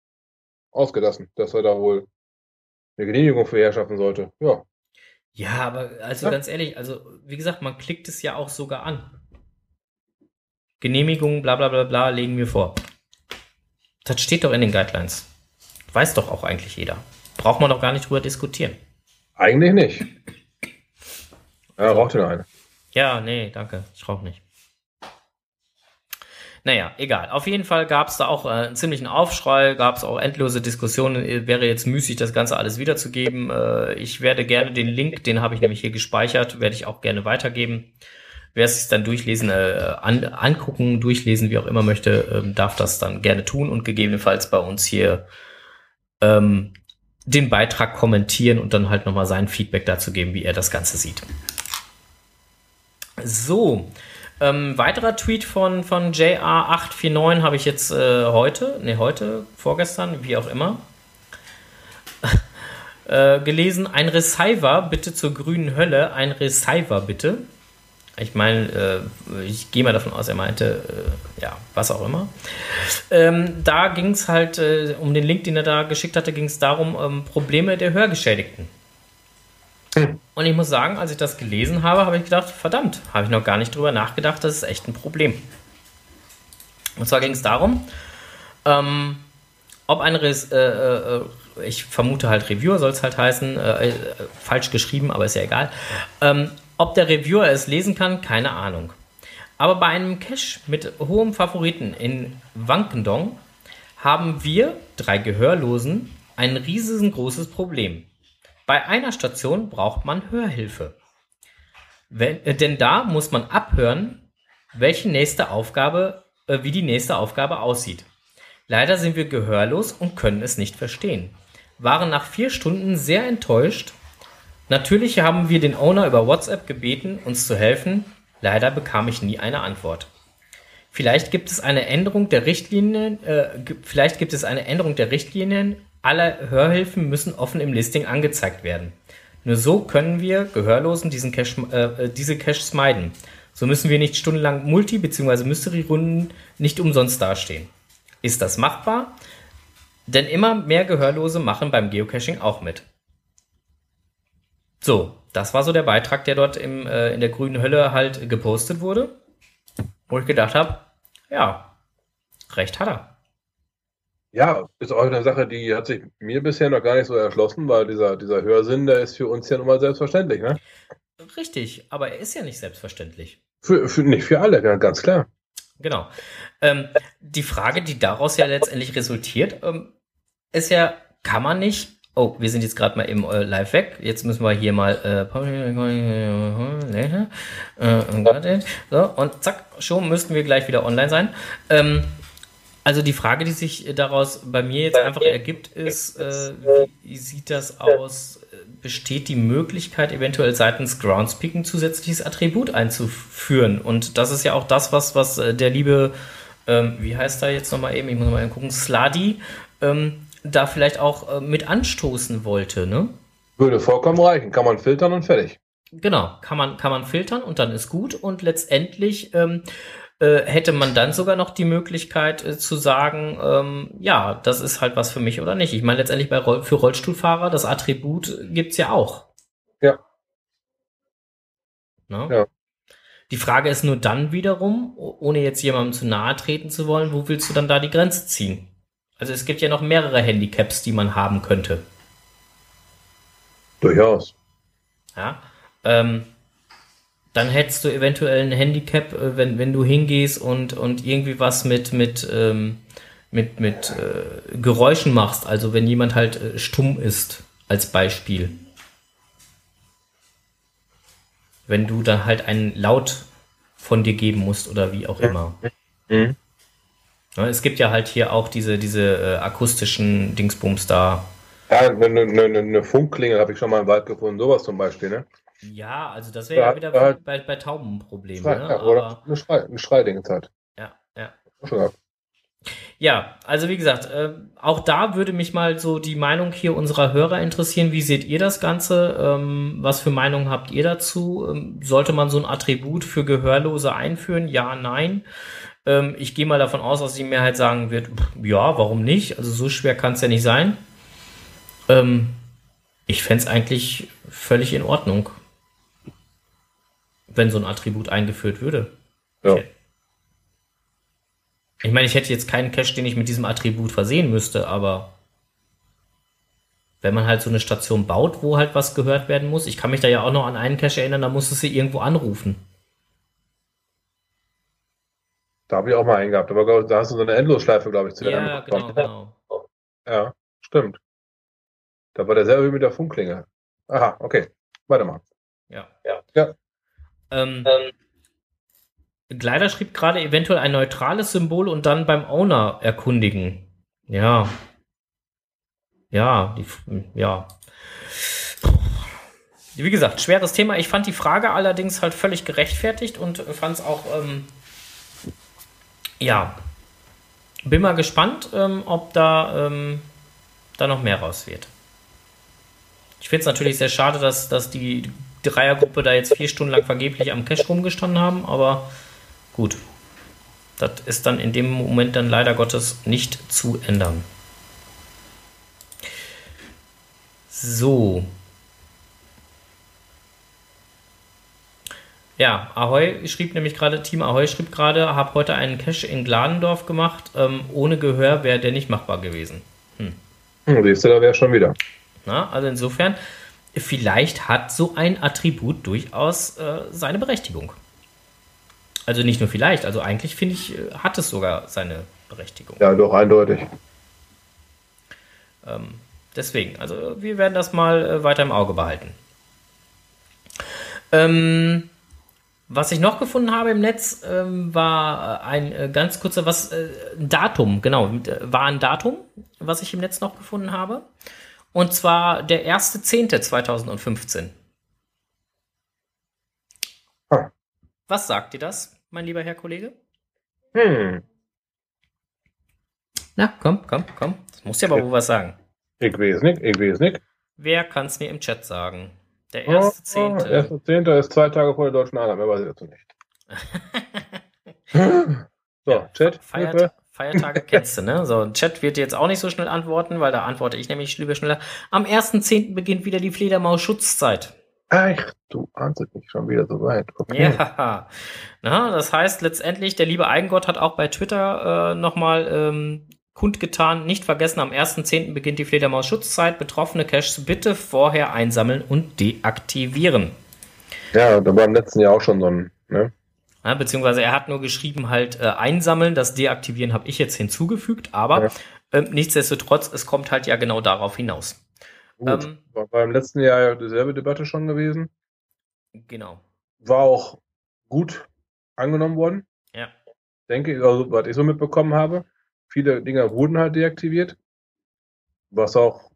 ausgelassen, dass er da wohl eine Genehmigung für herschaffen sollte. Ja. Ja, aber also Ja. ganz ehrlich, also wie gesagt, man klickt es ja auch sogar an. Genehmigung, bla bla bla bla, legen wir vor. Das steht doch in den Guidelines. Weiß doch auch eigentlich jeder. Braucht man doch gar nicht drüber diskutieren. Eigentlich nicht. Ja, raucht ja eine. Ja, nee, danke. Ich rauche nicht. Naja, egal. Auf jeden Fall gab es da auch äh, einen ziemlichen Aufschrei, gab es auch endlose Diskussionen. Äh, Wäre jetzt müßig, das Ganze alles wiederzugeben. Äh, ich werde gerne den Link, den habe ich nämlich hier gespeichert, werde ich auch gerne weitergeben. Wer es sich dann durchlesen, äh, an, angucken, durchlesen, wie auch immer möchte, ähm, darf das dann gerne tun und gegebenenfalls bei uns hier ähm, den Beitrag kommentieren und dann halt nochmal sein Feedback dazu geben, wie er das Ganze sieht. So, ähm, weiterer Tweet von, von JR849 habe ich jetzt äh, heute, ne, heute, vorgestern, wie auch immer, äh, gelesen. Ein Receiver bitte zur grünen Hölle, ein Receiver bitte. Ich meine, äh, ich gehe mal davon aus, er meinte, äh, ja, was auch immer. Ähm, da ging es halt, äh, um den Link, den er da geschickt hatte, ging es darum, ähm, Probleme der Hörgeschädigten. Und ich muss sagen, als ich das gelesen habe, habe ich gedacht, verdammt, habe ich noch gar nicht drüber nachgedacht, das ist echt ein Problem. Und zwar ging es darum, ähm, ob ein, Res äh, äh, ich vermute halt Reviewer soll es halt heißen, äh, äh, falsch geschrieben, aber ist ja egal, ähm, ob der Reviewer es lesen kann, keine Ahnung. Aber bei einem Cache mit hohem Favoriten in Wankendong haben wir, drei Gehörlosen, ein riesengroßes Problem. Bei einer Station braucht man Hörhilfe. Wenn, äh, denn da muss man abhören, welche nächste Aufgabe, äh, wie die nächste Aufgabe aussieht. Leider sind wir gehörlos und können es nicht verstehen. Waren nach vier Stunden sehr enttäuscht Natürlich haben wir den Owner über WhatsApp gebeten, uns zu helfen. Leider bekam ich nie eine Antwort. Vielleicht gibt es eine Änderung der Richtlinien, äh, vielleicht gibt es eine Änderung der Richtlinien. Alle Hörhilfen müssen offen im Listing angezeigt werden. Nur so können wir Gehörlosen diesen Cache, äh, äh, diese Caches meiden. So müssen wir nicht stundenlang Multi- bzw. Mystery-Runden nicht umsonst dastehen. Ist das machbar? Denn immer mehr Gehörlose machen beim Geocaching auch mit. So, das war so der Beitrag, der dort im, äh, in der grünen Hölle halt gepostet wurde. Wo ich gedacht habe, ja, recht hat er. Ja, ist auch eine Sache, die hat sich mir bisher noch gar nicht so erschlossen, weil dieser, dieser Hörsinn, der ist für uns ja nun mal selbstverständlich, ne? Richtig, aber er ist ja nicht selbstverständlich. Für, für, nicht für alle, ja, ganz klar. Genau. Ähm, die Frage, die daraus ja letztendlich resultiert, ähm, ist ja, kann man nicht. Oh, wir sind jetzt gerade mal im äh, Live weg. Jetzt müssen wir hier mal äh, äh, so, und zack, schon müssten wir gleich wieder online sein. Ähm, also die Frage, die sich daraus bei mir jetzt einfach ergibt, ist, äh, wie sieht das aus? Besteht die Möglichkeit, eventuell seitens Groundspeak ein zusätzliches Attribut einzuführen? Und das ist ja auch das, was, was äh, der liebe, ähm, wie heißt er jetzt nochmal eben, ich muss mal gucken, Sladi, ähm, da vielleicht auch äh, mit anstoßen wollte, ne? Würde vollkommen reichen. Kann man filtern und fertig. Genau, kann man, kann man filtern und dann ist gut. Und letztendlich ähm, äh, hätte man dann sogar noch die Möglichkeit äh, zu sagen, ähm, ja, das ist halt was für mich oder nicht. Ich meine, letztendlich bei Roll für Rollstuhlfahrer, das Attribut gibt's ja auch. Ja. Ne? Ja. Die Frage ist nur dann wiederum, ohne jetzt jemandem zu nahe treten zu wollen, wo willst du dann da die Grenze ziehen? Also es gibt ja noch mehrere Handicaps, die man haben könnte. Durchaus. Ja. Ähm, dann hättest du eventuell ein Handicap, äh, wenn, wenn du hingehst und, und irgendwie was mit, mit, ähm, mit, mit äh, Geräuschen machst. Also wenn jemand halt äh, stumm ist, als Beispiel. Wenn du dann halt einen Laut von dir geben musst oder wie auch immer. Mhm. Ja, es gibt ja halt hier auch diese, diese äh, akustischen Dingsbums da. Ja, eine, eine, eine, eine Funkklingel habe ich schon mal im Wald gefunden. Sowas zum Beispiel, ne? Ja, also das wäre Ja, ja wieder ja. bei, bei Tauben ein Problem. Schrei, Ne? ja, oder Aber, eine, Schrei, eine Schreidingens halt. ja, ja. Ja, also wie gesagt, äh, auch da würde mich mal so die Meinung hier unserer Hörer interessieren. Wie seht ihr das Ganze? Ähm, was für Meinungen habt ihr dazu? Ähm, sollte man so ein Attribut für Gehörlose einführen? Ja, nein. Ähm, ich gehe mal davon aus, dass die Mehrheit sagen wird, pff, ja, warum nicht? Also so schwer kann es ja nicht sein. Ähm, ich fänd's eigentlich völlig in Ordnung, wenn so ein Attribut eingeführt würde. Ja. Ich- ich meine, ich hätte jetzt keinen Cache, den ich mit diesem Attribut versehen müsste, aber wenn man halt so eine Station baut, wo halt was gehört werden muss, ich kann mich da ja auch noch an einen Cache erinnern, da musstest du irgendwo anrufen. Da habe ich auch mal einen gehabt. Aber da hast du so eine Endlosschleife, glaube ich, zu der Ja, genau, genau. Ja, stimmt. Da war derselbe wie mit der Funkklinge. Aha, okay. Weiter mal. Ja. Ja. Ja. Ähm, Gleider schrieb gerade eventuell ein neutrales Symbol und dann beim Owner erkundigen. Ja. Ja, die, ja. Wie gesagt, schweres Thema. Ich fand die Frage allerdings halt völlig gerechtfertigt und fand es auch, ähm, ja. Bin mal gespannt, ähm, ob da, ähm, da noch mehr raus wird. Ich finde es natürlich sehr schade, dass, dass die Dreiergruppe da jetzt vier Stunden lang vergeblich am Cache rumgestanden haben, aber gut. Das ist dann in dem Moment dann leider Gottes nicht zu ändern. So. Ja, Ahoy schrieb nämlich gerade, Team Ahoy schrieb gerade, habe heute einen Cache in Gladendorf gemacht. Ähm, ohne Gehör wäre der nicht machbar gewesen. Hm, siehst du, da wäre schon wieder. Na, also insofern, vielleicht hat so ein Attribut durchaus äh, seine Berechtigung. Also nicht nur vielleicht, also eigentlich finde ich, äh, hat es sogar seine Berechtigung. Ja, doch, eindeutig. Ähm, deswegen, also wir werden das mal äh, weiter im Auge behalten. Ähm, was ich noch gefunden habe im Netz, ähm, war äh, ein äh, ganz kurzer, was, äh, ein Datum, genau, äh, war ein Datum, was ich im Netz noch gefunden habe. Und zwar der 1.10.2015. Hm. Was sagt dir das, mein lieber Herr Kollege? Hm. Na, komm, komm, komm. Das muss ja aber wohl was sagen. Ich weiß nicht, ich weiß nicht. Wer kann es mir im Chat sagen? Der 1.10. Oh, der 1.10. ist zwei Tage vor der deutschen Annahme, mehr weiß dazu nicht. Hm. so, Chat. Feiert, Feiertage kennst du, ne? So, Chat wird jetzt auch nicht so schnell antworten, weil da antworte ich nämlich lieber schneller. Am 1.10. beginnt wieder die Fledermaus-Schutzzeit. Ach, du ahnst nicht schon wieder so weit. Okay. Ja. Na, das heißt letztendlich, der liebe Eigengott hat auch bei Twitter äh, nochmal ähm, kundgetan, nicht vergessen, am 1.10. beginnt die Fledermaus-Schutzzeit. Betroffene Caches bitte vorher einsammeln und deaktivieren. Ja, da war im letzten Jahr auch schon so ein, ne? Ja, beziehungsweise er hat nur geschrieben, halt äh, einsammeln, das Deaktivieren habe ich jetzt hinzugefügt, aber Ja. ähm, nichtsdestotrotz, es kommt halt ja genau darauf hinaus. Gut. Ähm, war beim letzten Jahr ja dieselbe Debatte schon gewesen. Genau. War auch gut angenommen worden. Ja. Denke ich, also was ich so mitbekommen habe. Viele Dinger wurden halt deaktiviert. Was auch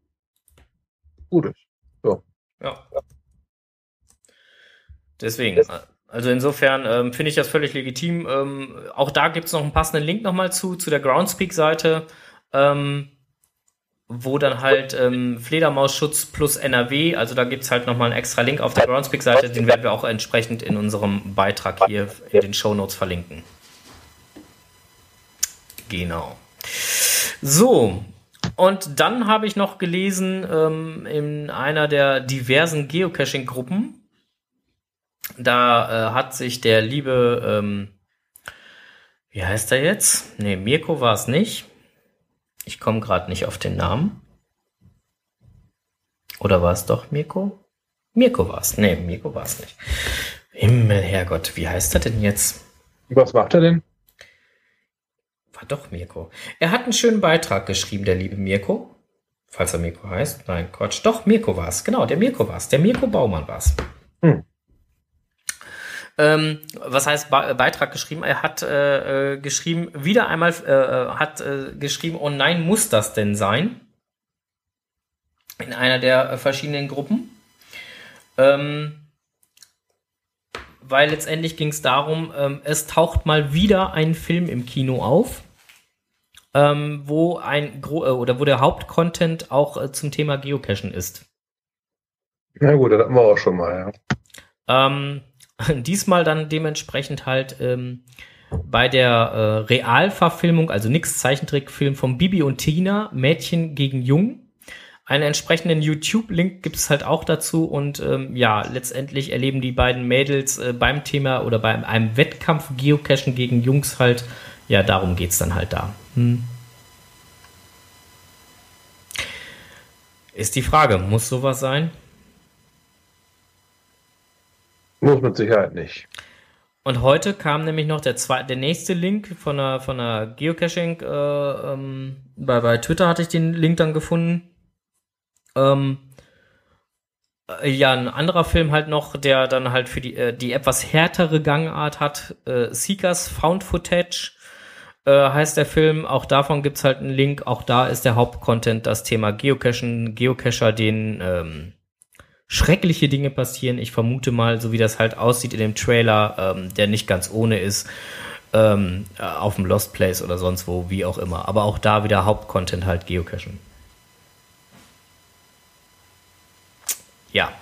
gut ist. Ja. Deswegen, äh, also insofern ähm, finde ich das völlig legitim. Ähm, auch da gibt es noch einen passenden Link nochmal zu, zu der Groundspeak-Seite, ähm, wo dann halt ähm, Fledermausschutz plus NRW, also da gibt es halt nochmal einen extra Link auf der Groundspeak-Seite, den werden wir auch entsprechend in unserem Beitrag hier in den Shownotes verlinken. Genau. So, und dann habe ich noch gelesen ähm, in einer der diversen Geocaching-Gruppen, da äh, hat sich der liebe, ähm, wie heißt er jetzt? Nee, Mirko war es nicht. Ich komme gerade nicht auf den Namen. Oder war es doch Mirko? Mirko war es. Nee, Mirko war es nicht. Himmel, Herrgott, wie heißt er denn jetzt? Was macht er denn? War doch Mirko. Er hat einen schönen Beitrag geschrieben, der liebe Mirko. Falls er Mirko heißt. Nein, Quatsch. Doch, Mirko war es. Genau, der Mirko war es. Der Mirko Baumann war es. Hm. Ähm, was heißt Be Beitrag geschrieben? Er hat äh, äh, geschrieben, wieder einmal äh, äh, hat äh, geschrieben, oh nein, muss das denn sein? In einer der äh, verschiedenen Gruppen. Ähm, weil letztendlich ging es darum, ähm, es taucht mal wieder ein Film im Kino auf, ähm, wo ein Gro äh, oder wo der Hauptcontent auch äh, zum Thema Geocachen ist. Na gut, das hatten wir auch schon mal, ja. Ähm, diesmal dann dementsprechend halt ähm, bei der äh, Realverfilmung, also nix Zeichentrickfilm von Bibi und Tina, Mädchen gegen Jung. Einen entsprechenden YouTube-Link gibt es halt auch dazu und ähm, ja, letztendlich erleben die beiden Mädels äh, beim Thema oder bei einem Wettkampf Geocachen gegen Jungs halt, ja, darum geht's dann halt da. Hm. Ist die Frage, muss sowas sein? Muss mit Sicherheit nicht. Und heute kam nämlich noch der, zwei, der nächste Link von einer, von einer Geocaching. Äh, ähm, bei, bei Twitter hatte ich den Link dann gefunden. Ähm, äh, ja, ein anderer Film halt noch, der dann halt für die, äh, die etwas härtere Gangart hat. Äh, Seekers Found Footage äh, heißt der Film. Auch davon gibt's halt einen Link. Auch da ist der Hauptcontent das Thema Geocachen. Geocacher, den ähm, schreckliche Dinge passieren. Ich vermute mal, so wie das halt aussieht in dem Trailer, ähm, der nicht ganz ohne ist, ähm, äh, auf dem Lost Place oder sonst wo, wie auch immer. Aber auch da wieder Hauptcontent halt Geocachen. Ja.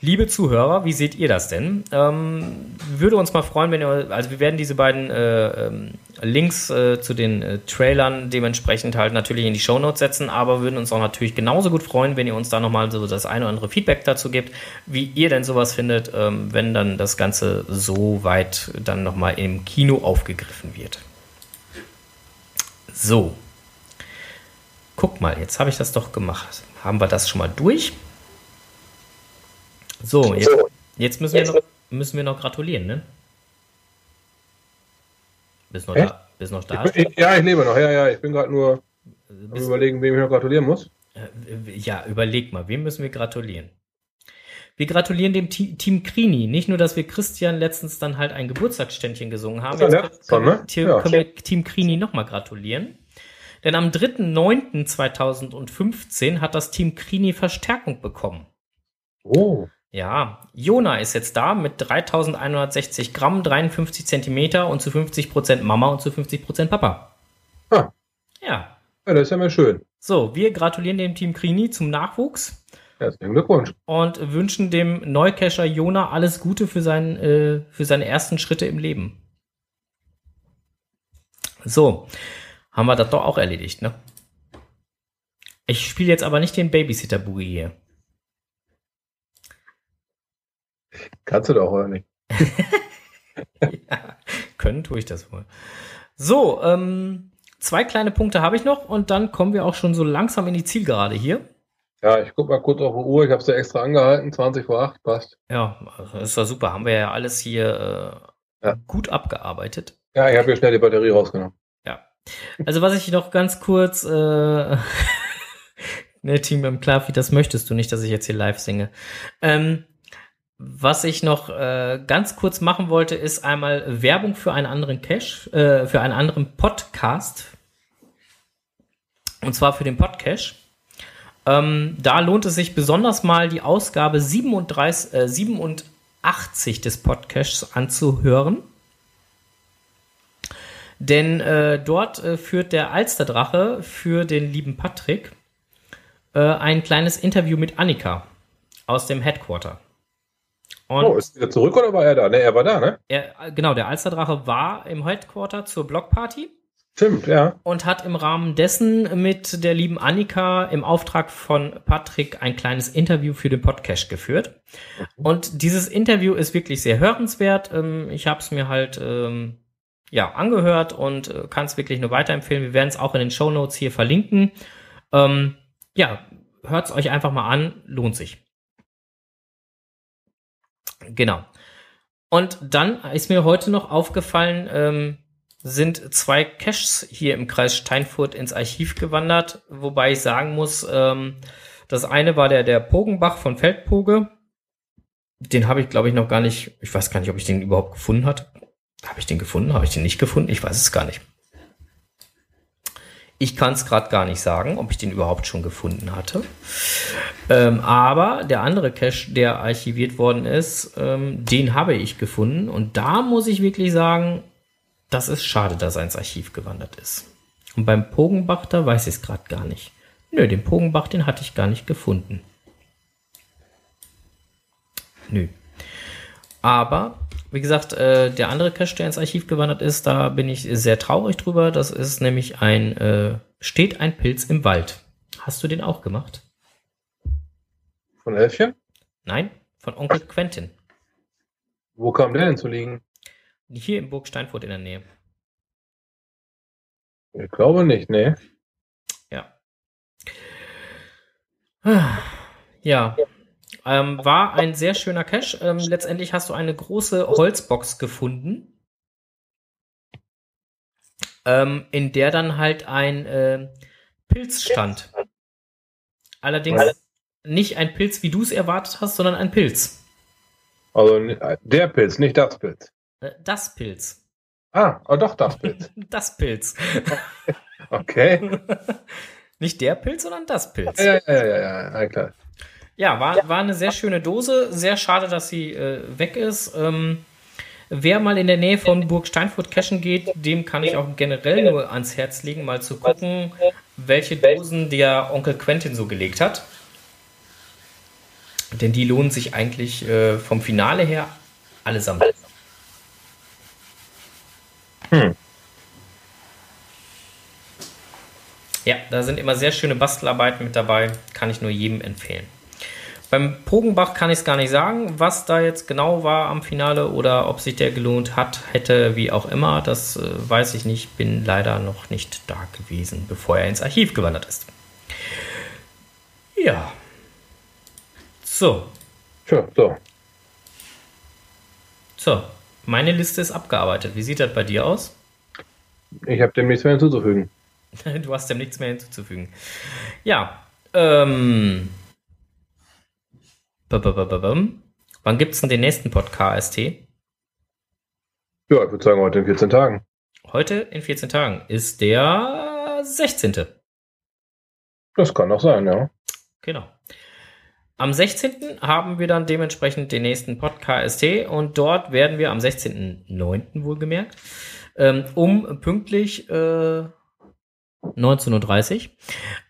Liebe Zuhörer, wie seht ihr das denn? Ähm, würde uns mal freuen, wenn ihr, also wir werden diese beiden äh, ähm, Links äh, zu den äh, Trailern dementsprechend halt natürlich in die Shownotes setzen, aber würden uns auch natürlich genauso gut freuen, wenn ihr uns da nochmal so das eine oder andere Feedback dazu gebt, wie ihr denn sowas findet, ähm, wenn dann das Ganze so weit dann nochmal im Kino aufgegriffen wird. So. Guck mal, jetzt habe ich das doch gemacht. Haben wir das schon mal durch? So, jetzt, jetzt müssen, wir noch, müssen wir noch gratulieren, ne? Bist noch Echt? da? Bist noch Ich da? bin, ich, ja, ich lebe noch. Ja, ja, ich bin gerade nur Bist, überlegen, wem ich noch gratulieren muss. äh, ja, überleg mal, wem müssen wir gratulieren? Wir gratulieren dem Te Team Krini. Nicht nur, dass wir Christian letztens dann halt ein Geburtstagsständchen gesungen haben. Das Jetzt können, ne? Te- Ja. können wir Team Krini nochmal gratulieren. Denn am 3.9.2015 hat das Team Krini Verstärkung bekommen. Oh. Ja, Jona ist jetzt da mit 3160 Gramm, 53 Zentimeter und zu 50 Prozent Mama und zu 50 Prozent Papa. Ah. Ja. Ja, das ist ja mal schön. So, wir gratulieren dem Team Krini zum Nachwuchs Herzlichen Glückwunsch. und wünschen dem Neukescher Jona alles Gute für, seinen, äh, für seine ersten Schritte im Leben. So, haben wir das doch auch erledigt, ne? Ich spiele jetzt aber nicht den Babysitter-Boogie hier. Kannst du doch, oder nicht? ja, können tue ich das wohl. So, ähm, zwei kleine Punkte habe ich noch und dann kommen wir auch schon so langsam in die Zielgerade hier. Ja, ich guck mal kurz auf die Uhr. Ich habe es ja extra angehalten. 20 vor 8, passt. Ja, das war super. Haben wir ja alles hier äh, Ja. gut abgearbeitet. Ja, ich habe hier schnell die Batterie rausgenommen. Ja. Also was ich noch ganz kurz, äh, ne, Team im Klavi, das möchtest du nicht, dass ich jetzt hier live singe. Ähm, was ich noch äh, ganz kurz machen wollte, ist einmal Werbung für einen anderen Cache, äh, für einen anderen Podcast. Und zwar für den Podcache. Ähm, da lohnt es sich besonders mal die Ausgabe 37, äh, 87 des Podcasts anzuhören. Denn äh, dort äh, führt der Alsterdrache für den lieben Patrick äh, ein kleines Interview mit Annika aus dem Headquarter. Und Oh, ist wieder zurück oder war er da? Ne, er war da, ne? er, genau, der Alsterdrache war im Headquarter zur Blockparty Stimmt, ja. und hat im Rahmen dessen mit der lieben Annika im Auftrag von Patrick ein kleines Interview für den Podcast geführt. Und dieses Interview ist wirklich sehr hörenswert. Ähm, Ich habe es mir halt ähm, ja angehört und äh, kann es wirklich nur weiterempfehlen. Wir werden es auch in den Show Notes hier verlinken. Ähm, ja, hört es euch einfach mal an, lohnt sich. Genau. Und dann ist mir heute noch aufgefallen, ähm, sind zwei Caches hier im Kreis Steinfurt ins Archiv gewandert, wobei ich sagen muss, ähm, das eine war der, der Pogenbach von Feldpoge. Den habe ich, glaube ich, noch gar nicht, ich weiß gar nicht, ob ich den überhaupt gefunden hatte. Habe ich den gefunden? Habe ich den nicht gefunden? Ich weiß es gar nicht. Ich kann es gerade gar nicht sagen, ob ich den überhaupt schon gefunden hatte. Ähm, aber der andere Cache, der archiviert worden ist, ähm, den habe ich gefunden. Und da muss ich wirklich sagen, das ist schade, dass er ins Archiv gewandert ist. Und beim Pogenbach, da weiß ich es gerade gar nicht. Nö, den Pogenbach, den hatte ich gar nicht gefunden. Nö. Aber, wie gesagt, äh, der andere Cache, der ins Archiv gewandert ist, da bin ich sehr traurig drüber. Das ist nämlich ein, äh, steht ein Pilz im Wald. Hast du den auch gemacht? Von Elfchen? Nein, von Onkel Quentin. Wo kam der denn zu liegen? Hier in Burg Steinfurt in der Nähe. Ich glaube nicht, ne. Ja. Ah, Ja. Ähm, war ein sehr schöner Cache. Ähm, letztendlich hast du eine große Holzbox gefunden, ähm, in der dann halt ein äh, Pilz stand. Allerdings nicht ein Pilz, wie du es erwartet hast, sondern ein Pilz. Also ne- der Pilz, nicht das Pilz. Äh, Das Pilz. Ah, oh doch, das Pilz. Das Pilz. Okay. nicht der Pilz, sondern das Pilz. Ja, ja, ja, ja, ja klar. Ja, war, war eine sehr schöne Dose. Sehr schade, dass sie äh, weg ist. Ähm, wer mal in der Nähe von Burg Steinfurt cashen geht, dem kann ich auch generell nur ans Herz legen, mal zu gucken, welche Dosen der Onkel Quentin so gelegt hat. Denn die lohnen sich eigentlich äh, vom Finale her allesamt. Hm. Ja, da sind immer sehr schöne Bastelarbeiten mit dabei. Kann ich nur jedem empfehlen. Beim Pogenbach kann ich es gar nicht sagen, was da jetzt genau war am Finale oder ob sich der gelohnt hat, hätte, wie auch immer. Das äh, weiß ich nicht. Bin leider noch nicht da gewesen, bevor er ins Archiv gewandert ist. Ja. So, Tja, so. so. Meine Liste ist abgearbeitet. Wie sieht das bei dir aus? Ich habe dem nichts mehr hinzuzufügen. Du hast dem nichts mehr hinzuzufügen. Ja. Ähm. Wann gibt's denn den nächsten Podcast? Ja, ich würde sagen, heute in 14 Tagen. Heute in 14 Tagen ist der 16. Das kann auch sein, ja. Genau. am 16. haben wir dann dementsprechend den nächsten Podcast und dort werden wir am 16.09. wohlgemerkt ähm, um pünktlich äh, 19.30 Uhr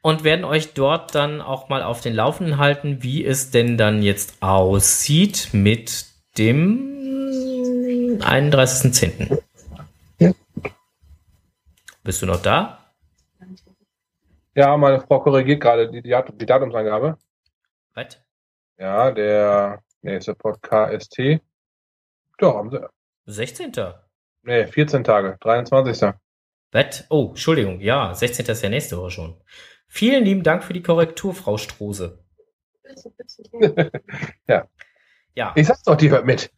und werden euch dort dann auch mal auf den Laufenden halten, wie es denn dann jetzt aussieht mit dem 31.10. Ja. Bist du noch da? Ja, meine Frau korrigiert gerade die, die, Dat- die Datumsangabe. Was? Ja, der nächste Podcast KST. Doch, sie. 16. Nee, 14 Tage, 23. Was? Oh, Entschuldigung, ja, 16. ist ja nächste Woche schon. Vielen lieben Dank für die Korrektur, Frau Strose. Ja. Ja, Ich sag's doch, die hört mit.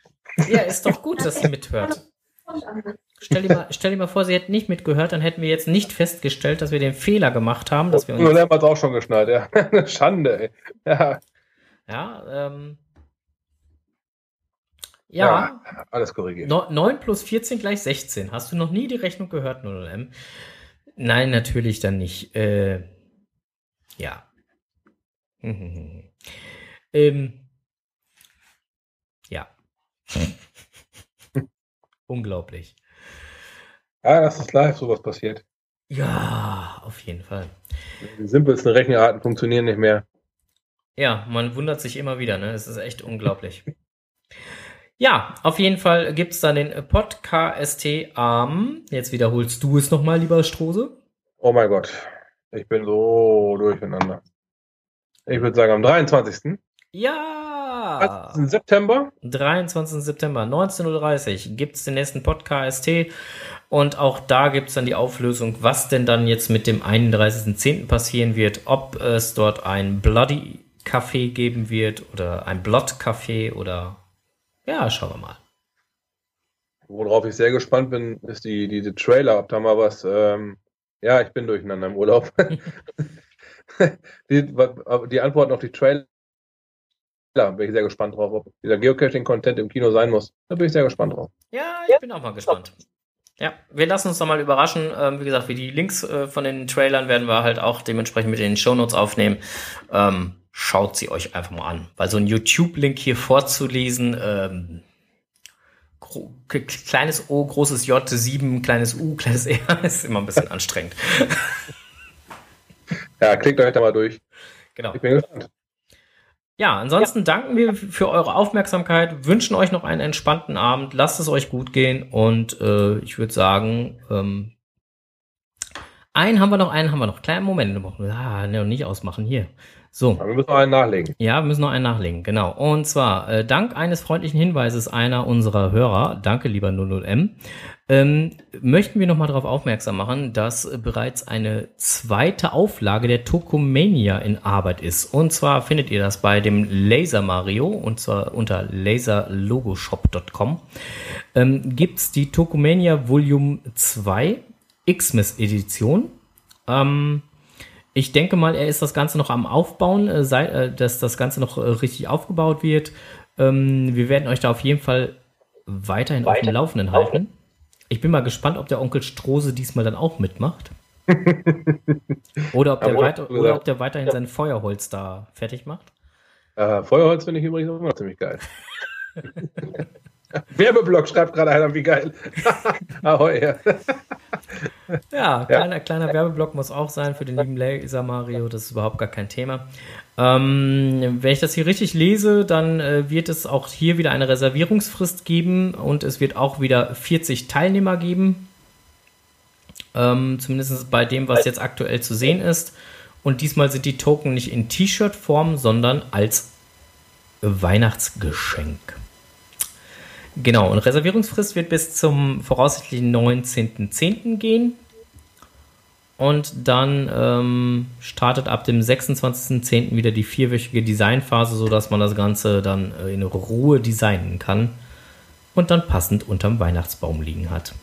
ja, ist doch gut, dass sie mithört. Stell dir, mal, stell dir mal vor, sie hätten nicht mitgehört, dann hätten wir jetzt nicht festgestellt, dass wir den Fehler gemacht haben, dass wir uns. der hat's auch schon geschnallt, ja. Schande, ey. Ja, Ja, ähm. Ja, alles korrigiert. no- 9 plus 14 gleich 16. Hast du noch nie die Rechnung gehört, 0M? Nein, natürlich dann nicht. Äh, ja. ähm, ja. Unglaublich. Ja, das ist live, sowas passiert. Ja, auf jeden Fall. Die simpelsten Rechenarten funktionieren nicht mehr. Ja, man wundert sich immer wieder, ne? Es ist echt unglaublich. Ja, auf jeden Fall gibt's dann den Podcast am, jetzt wiederholst du es nochmal, lieber Strose. Oh mein Gott. Ich bin so durcheinander. Ich würde sagen, am 23. Ja! 23. September. 23. September, 19.30 Uhr gibt's den nächsten Podcast und auch da gibt's dann die Auflösung, was denn dann jetzt mit dem 31.10. passieren wird, ob es dort ein Bloody Café geben wird oder ein Blood Café oder ja, schauen wir mal. Worauf ich sehr gespannt bin, ist die, diese Trailer, ob da mal was, ähm, ja, ich bin durcheinander im Urlaub. die, die Antworten auf die Trailer bin ich sehr gespannt drauf, ob dieser Geocaching-Content im Kino sein muss. Da bin ich sehr gespannt drauf. Ja, ich bin auch mal gespannt. Ja, wir lassen uns da mal überraschen. Ähm, wie gesagt, wie die Links äh, von den Trailern werden wir halt auch dementsprechend mit den Shownotes aufnehmen. Ähm, schaut sie euch einfach mal an. Weil so ein YouTube-Link hier vorzulesen, ähm, kleines O, großes J, 7, kleines U, kleines R, ist immer ein bisschen anstrengend. Ja, klickt euch da mal durch. Genau. Ich bin gespannt. Ja, ansonsten danken wir für eure Aufmerksamkeit, wünschen euch noch einen entspannten Abend, lasst es euch gut gehen und äh, ich würde sagen, ähm, einen haben wir noch, einen haben wir noch. Kleinen Moment, ah, ne, nicht ausmachen hier. So, Aber wir müssen noch einen nachlegen. ja, wir müssen noch einen nachlegen, genau. Und zwar, äh, dank eines freundlichen Hinweises einer unserer Hörer, danke lieber 00M, ähm, möchten wir nochmal darauf aufmerksam machen, dass äh, bereits eine zweite Auflage der Tokomania in Arbeit ist. Und zwar findet ihr das bei dem Laser Mario, und zwar unter laserlogoshop.com, ähm, gibt's die Tokomania Volume 2 Xmas Edition. Ähm, ich denke mal, er ist das Ganze noch am Aufbauen, äh, sei, äh, dass das Ganze noch äh, richtig aufgebaut wird. Ähm, wir werden euch da auf jeden Fall weiterhin auf dem Laufenden halten. Ich bin mal gespannt, ob der Onkel Strose diesmal dann auch mitmacht. oder, ob der weiter, oder ob der weiterhin sein Feuerholz da fertig macht. Äh, Feuerholz finde ich übrigens auch immer ziemlich geil. Werbeblock schreibt gerade einer, wie geil. Ahoi, ja. Ja, kleiner, kleiner Werbeblock muss auch sein für den lieben Laser Mario, das ist überhaupt gar kein Thema. Ähm, wenn ich das hier richtig lese, dann äh, wird es auch hier wieder eine Reservierungsfrist geben und es wird auch wieder 40 Teilnehmer geben. Ähm, zumindest bei dem, was jetzt aktuell zu sehen ist. Und diesmal sind die Token nicht in T-Shirt-Form, sondern als Weihnachtsgeschenk. Genau, und Reservierungsfrist wird bis zum voraussichtlichen 19.10. gehen. Und dann ähm, startet ab dem 26.10. wieder die vierwöchige Designphase, sodass man das Ganze dann äh, in Ruhe designen kann und dann passend unterm Weihnachtsbaum liegen hat.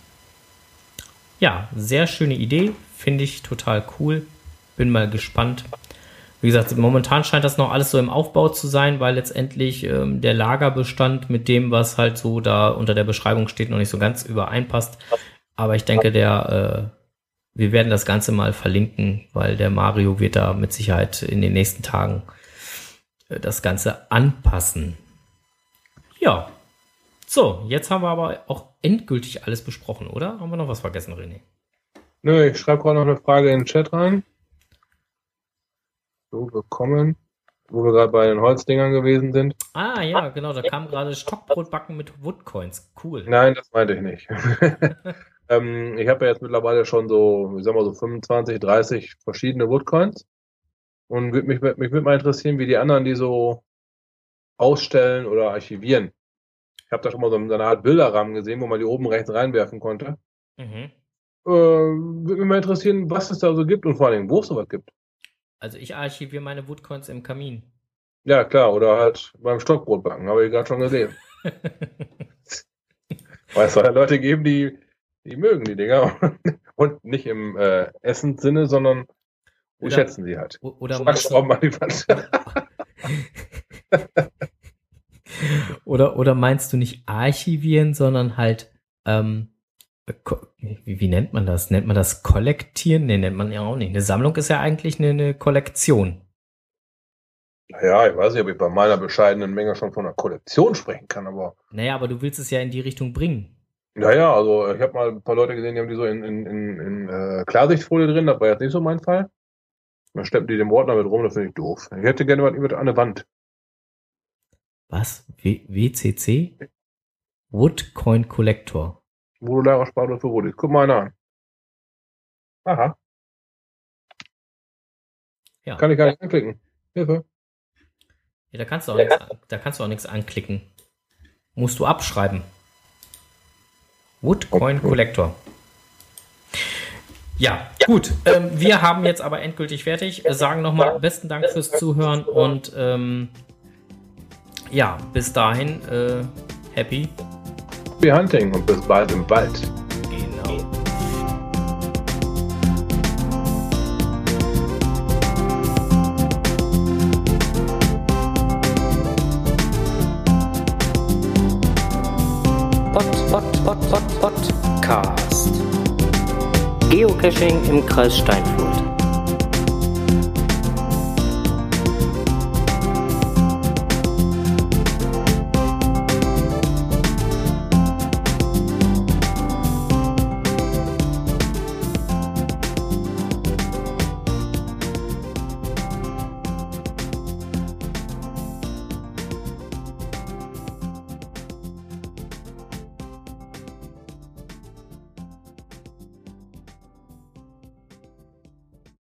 Ja, sehr schöne Idee, finde ich total cool. Bin mal gespannt. Wie gesagt, momentan scheint das noch alles so im Aufbau zu sein, weil letztendlich ähm, der Lagerbestand mit dem, was halt so da unter der Beschreibung steht, noch nicht so ganz übereinpasst. Aber ich denke, der, äh, wir werden das Ganze mal verlinken, weil der Mario wird da mit Sicherheit in den nächsten Tagen äh, das Ganze anpassen. Ja. So, jetzt haben wir aber auch endgültig alles besprochen, oder? Haben wir noch was vergessen, René? Nö, ich schreibe gerade noch eine Frage in den Chat rein. So, willkommen. Wo wir gerade bei den Holzdingern gewesen sind. Ah, ja, genau. Da kam gerade Stockbrotbacken mit Woodcoins. Cool. Nein, das meinte ich nicht. ähm, ich habe ja jetzt mittlerweile schon so, ich sag mal so 25, 30 verschiedene Woodcoins. Und würd mich, mich würde mal interessieren, wie die anderen die so ausstellen oder archivieren. Ich habe da schon mal so eine Art Bilderrahmen gesehen, wo man die oben rechts reinwerfen konnte. Mhm. Äh, würde mich mal interessieren, was es da so gibt und vor allem, wo es sowas gibt. Also ich archiviere meine Woodcoins im Kamin. Ja, klar, oder halt beim Stockbrotbacken, habe ich gerade schon gesehen. Weil es soll ja Leute geben, die, die mögen die Dinger und nicht im äh, Essenssinne, sondern Oder- schätzen sie halt. Oder meinst, an die Wand. oder, oder meinst du nicht archivieren, sondern halt, ähm, wie, wie nennt man das? Nennt man das kollektieren? Nee, nennt man ja auch nicht. Eine Sammlung ist ja eigentlich eine, eine Kollektion. Ja, ich weiß nicht, ob ich bei meiner bescheidenen Menge schon von einer Kollektion sprechen kann, aber Naja, aber du willst es ja in die Richtung bringen. naja, also ich habe mal ein paar Leute gesehen, die haben die so in, in, in, in äh, Klarsichtfolie drin, das war jetzt nicht so mein Fall. Dann schleppen die den Ordner mit rum, das finde ich doof. Ich hätte gerne was über eine Wand. Was? W WCC? Woodcoin Collector. Modularer Spardose für Woodies. Guck mal einer an. Aha, Ja. kann ich gar nicht anklicken. Hilfe. ja da kannst du auch nichts, an- da kannst du auch nichts anklicken. Musst du abschreiben. Woodcoin Okay. Collector. Ja, gut. Ähm, wir haben jetzt aber endgültig fertig. Sagen nochmal besten Dank fürs Zuhören und ähm, ja, bis dahin äh, happy. Happy Hunting und bis bald im Wald. Pod, Pod, Pod, Pod, Podcast. Geocaching im Kreis Steinfurt.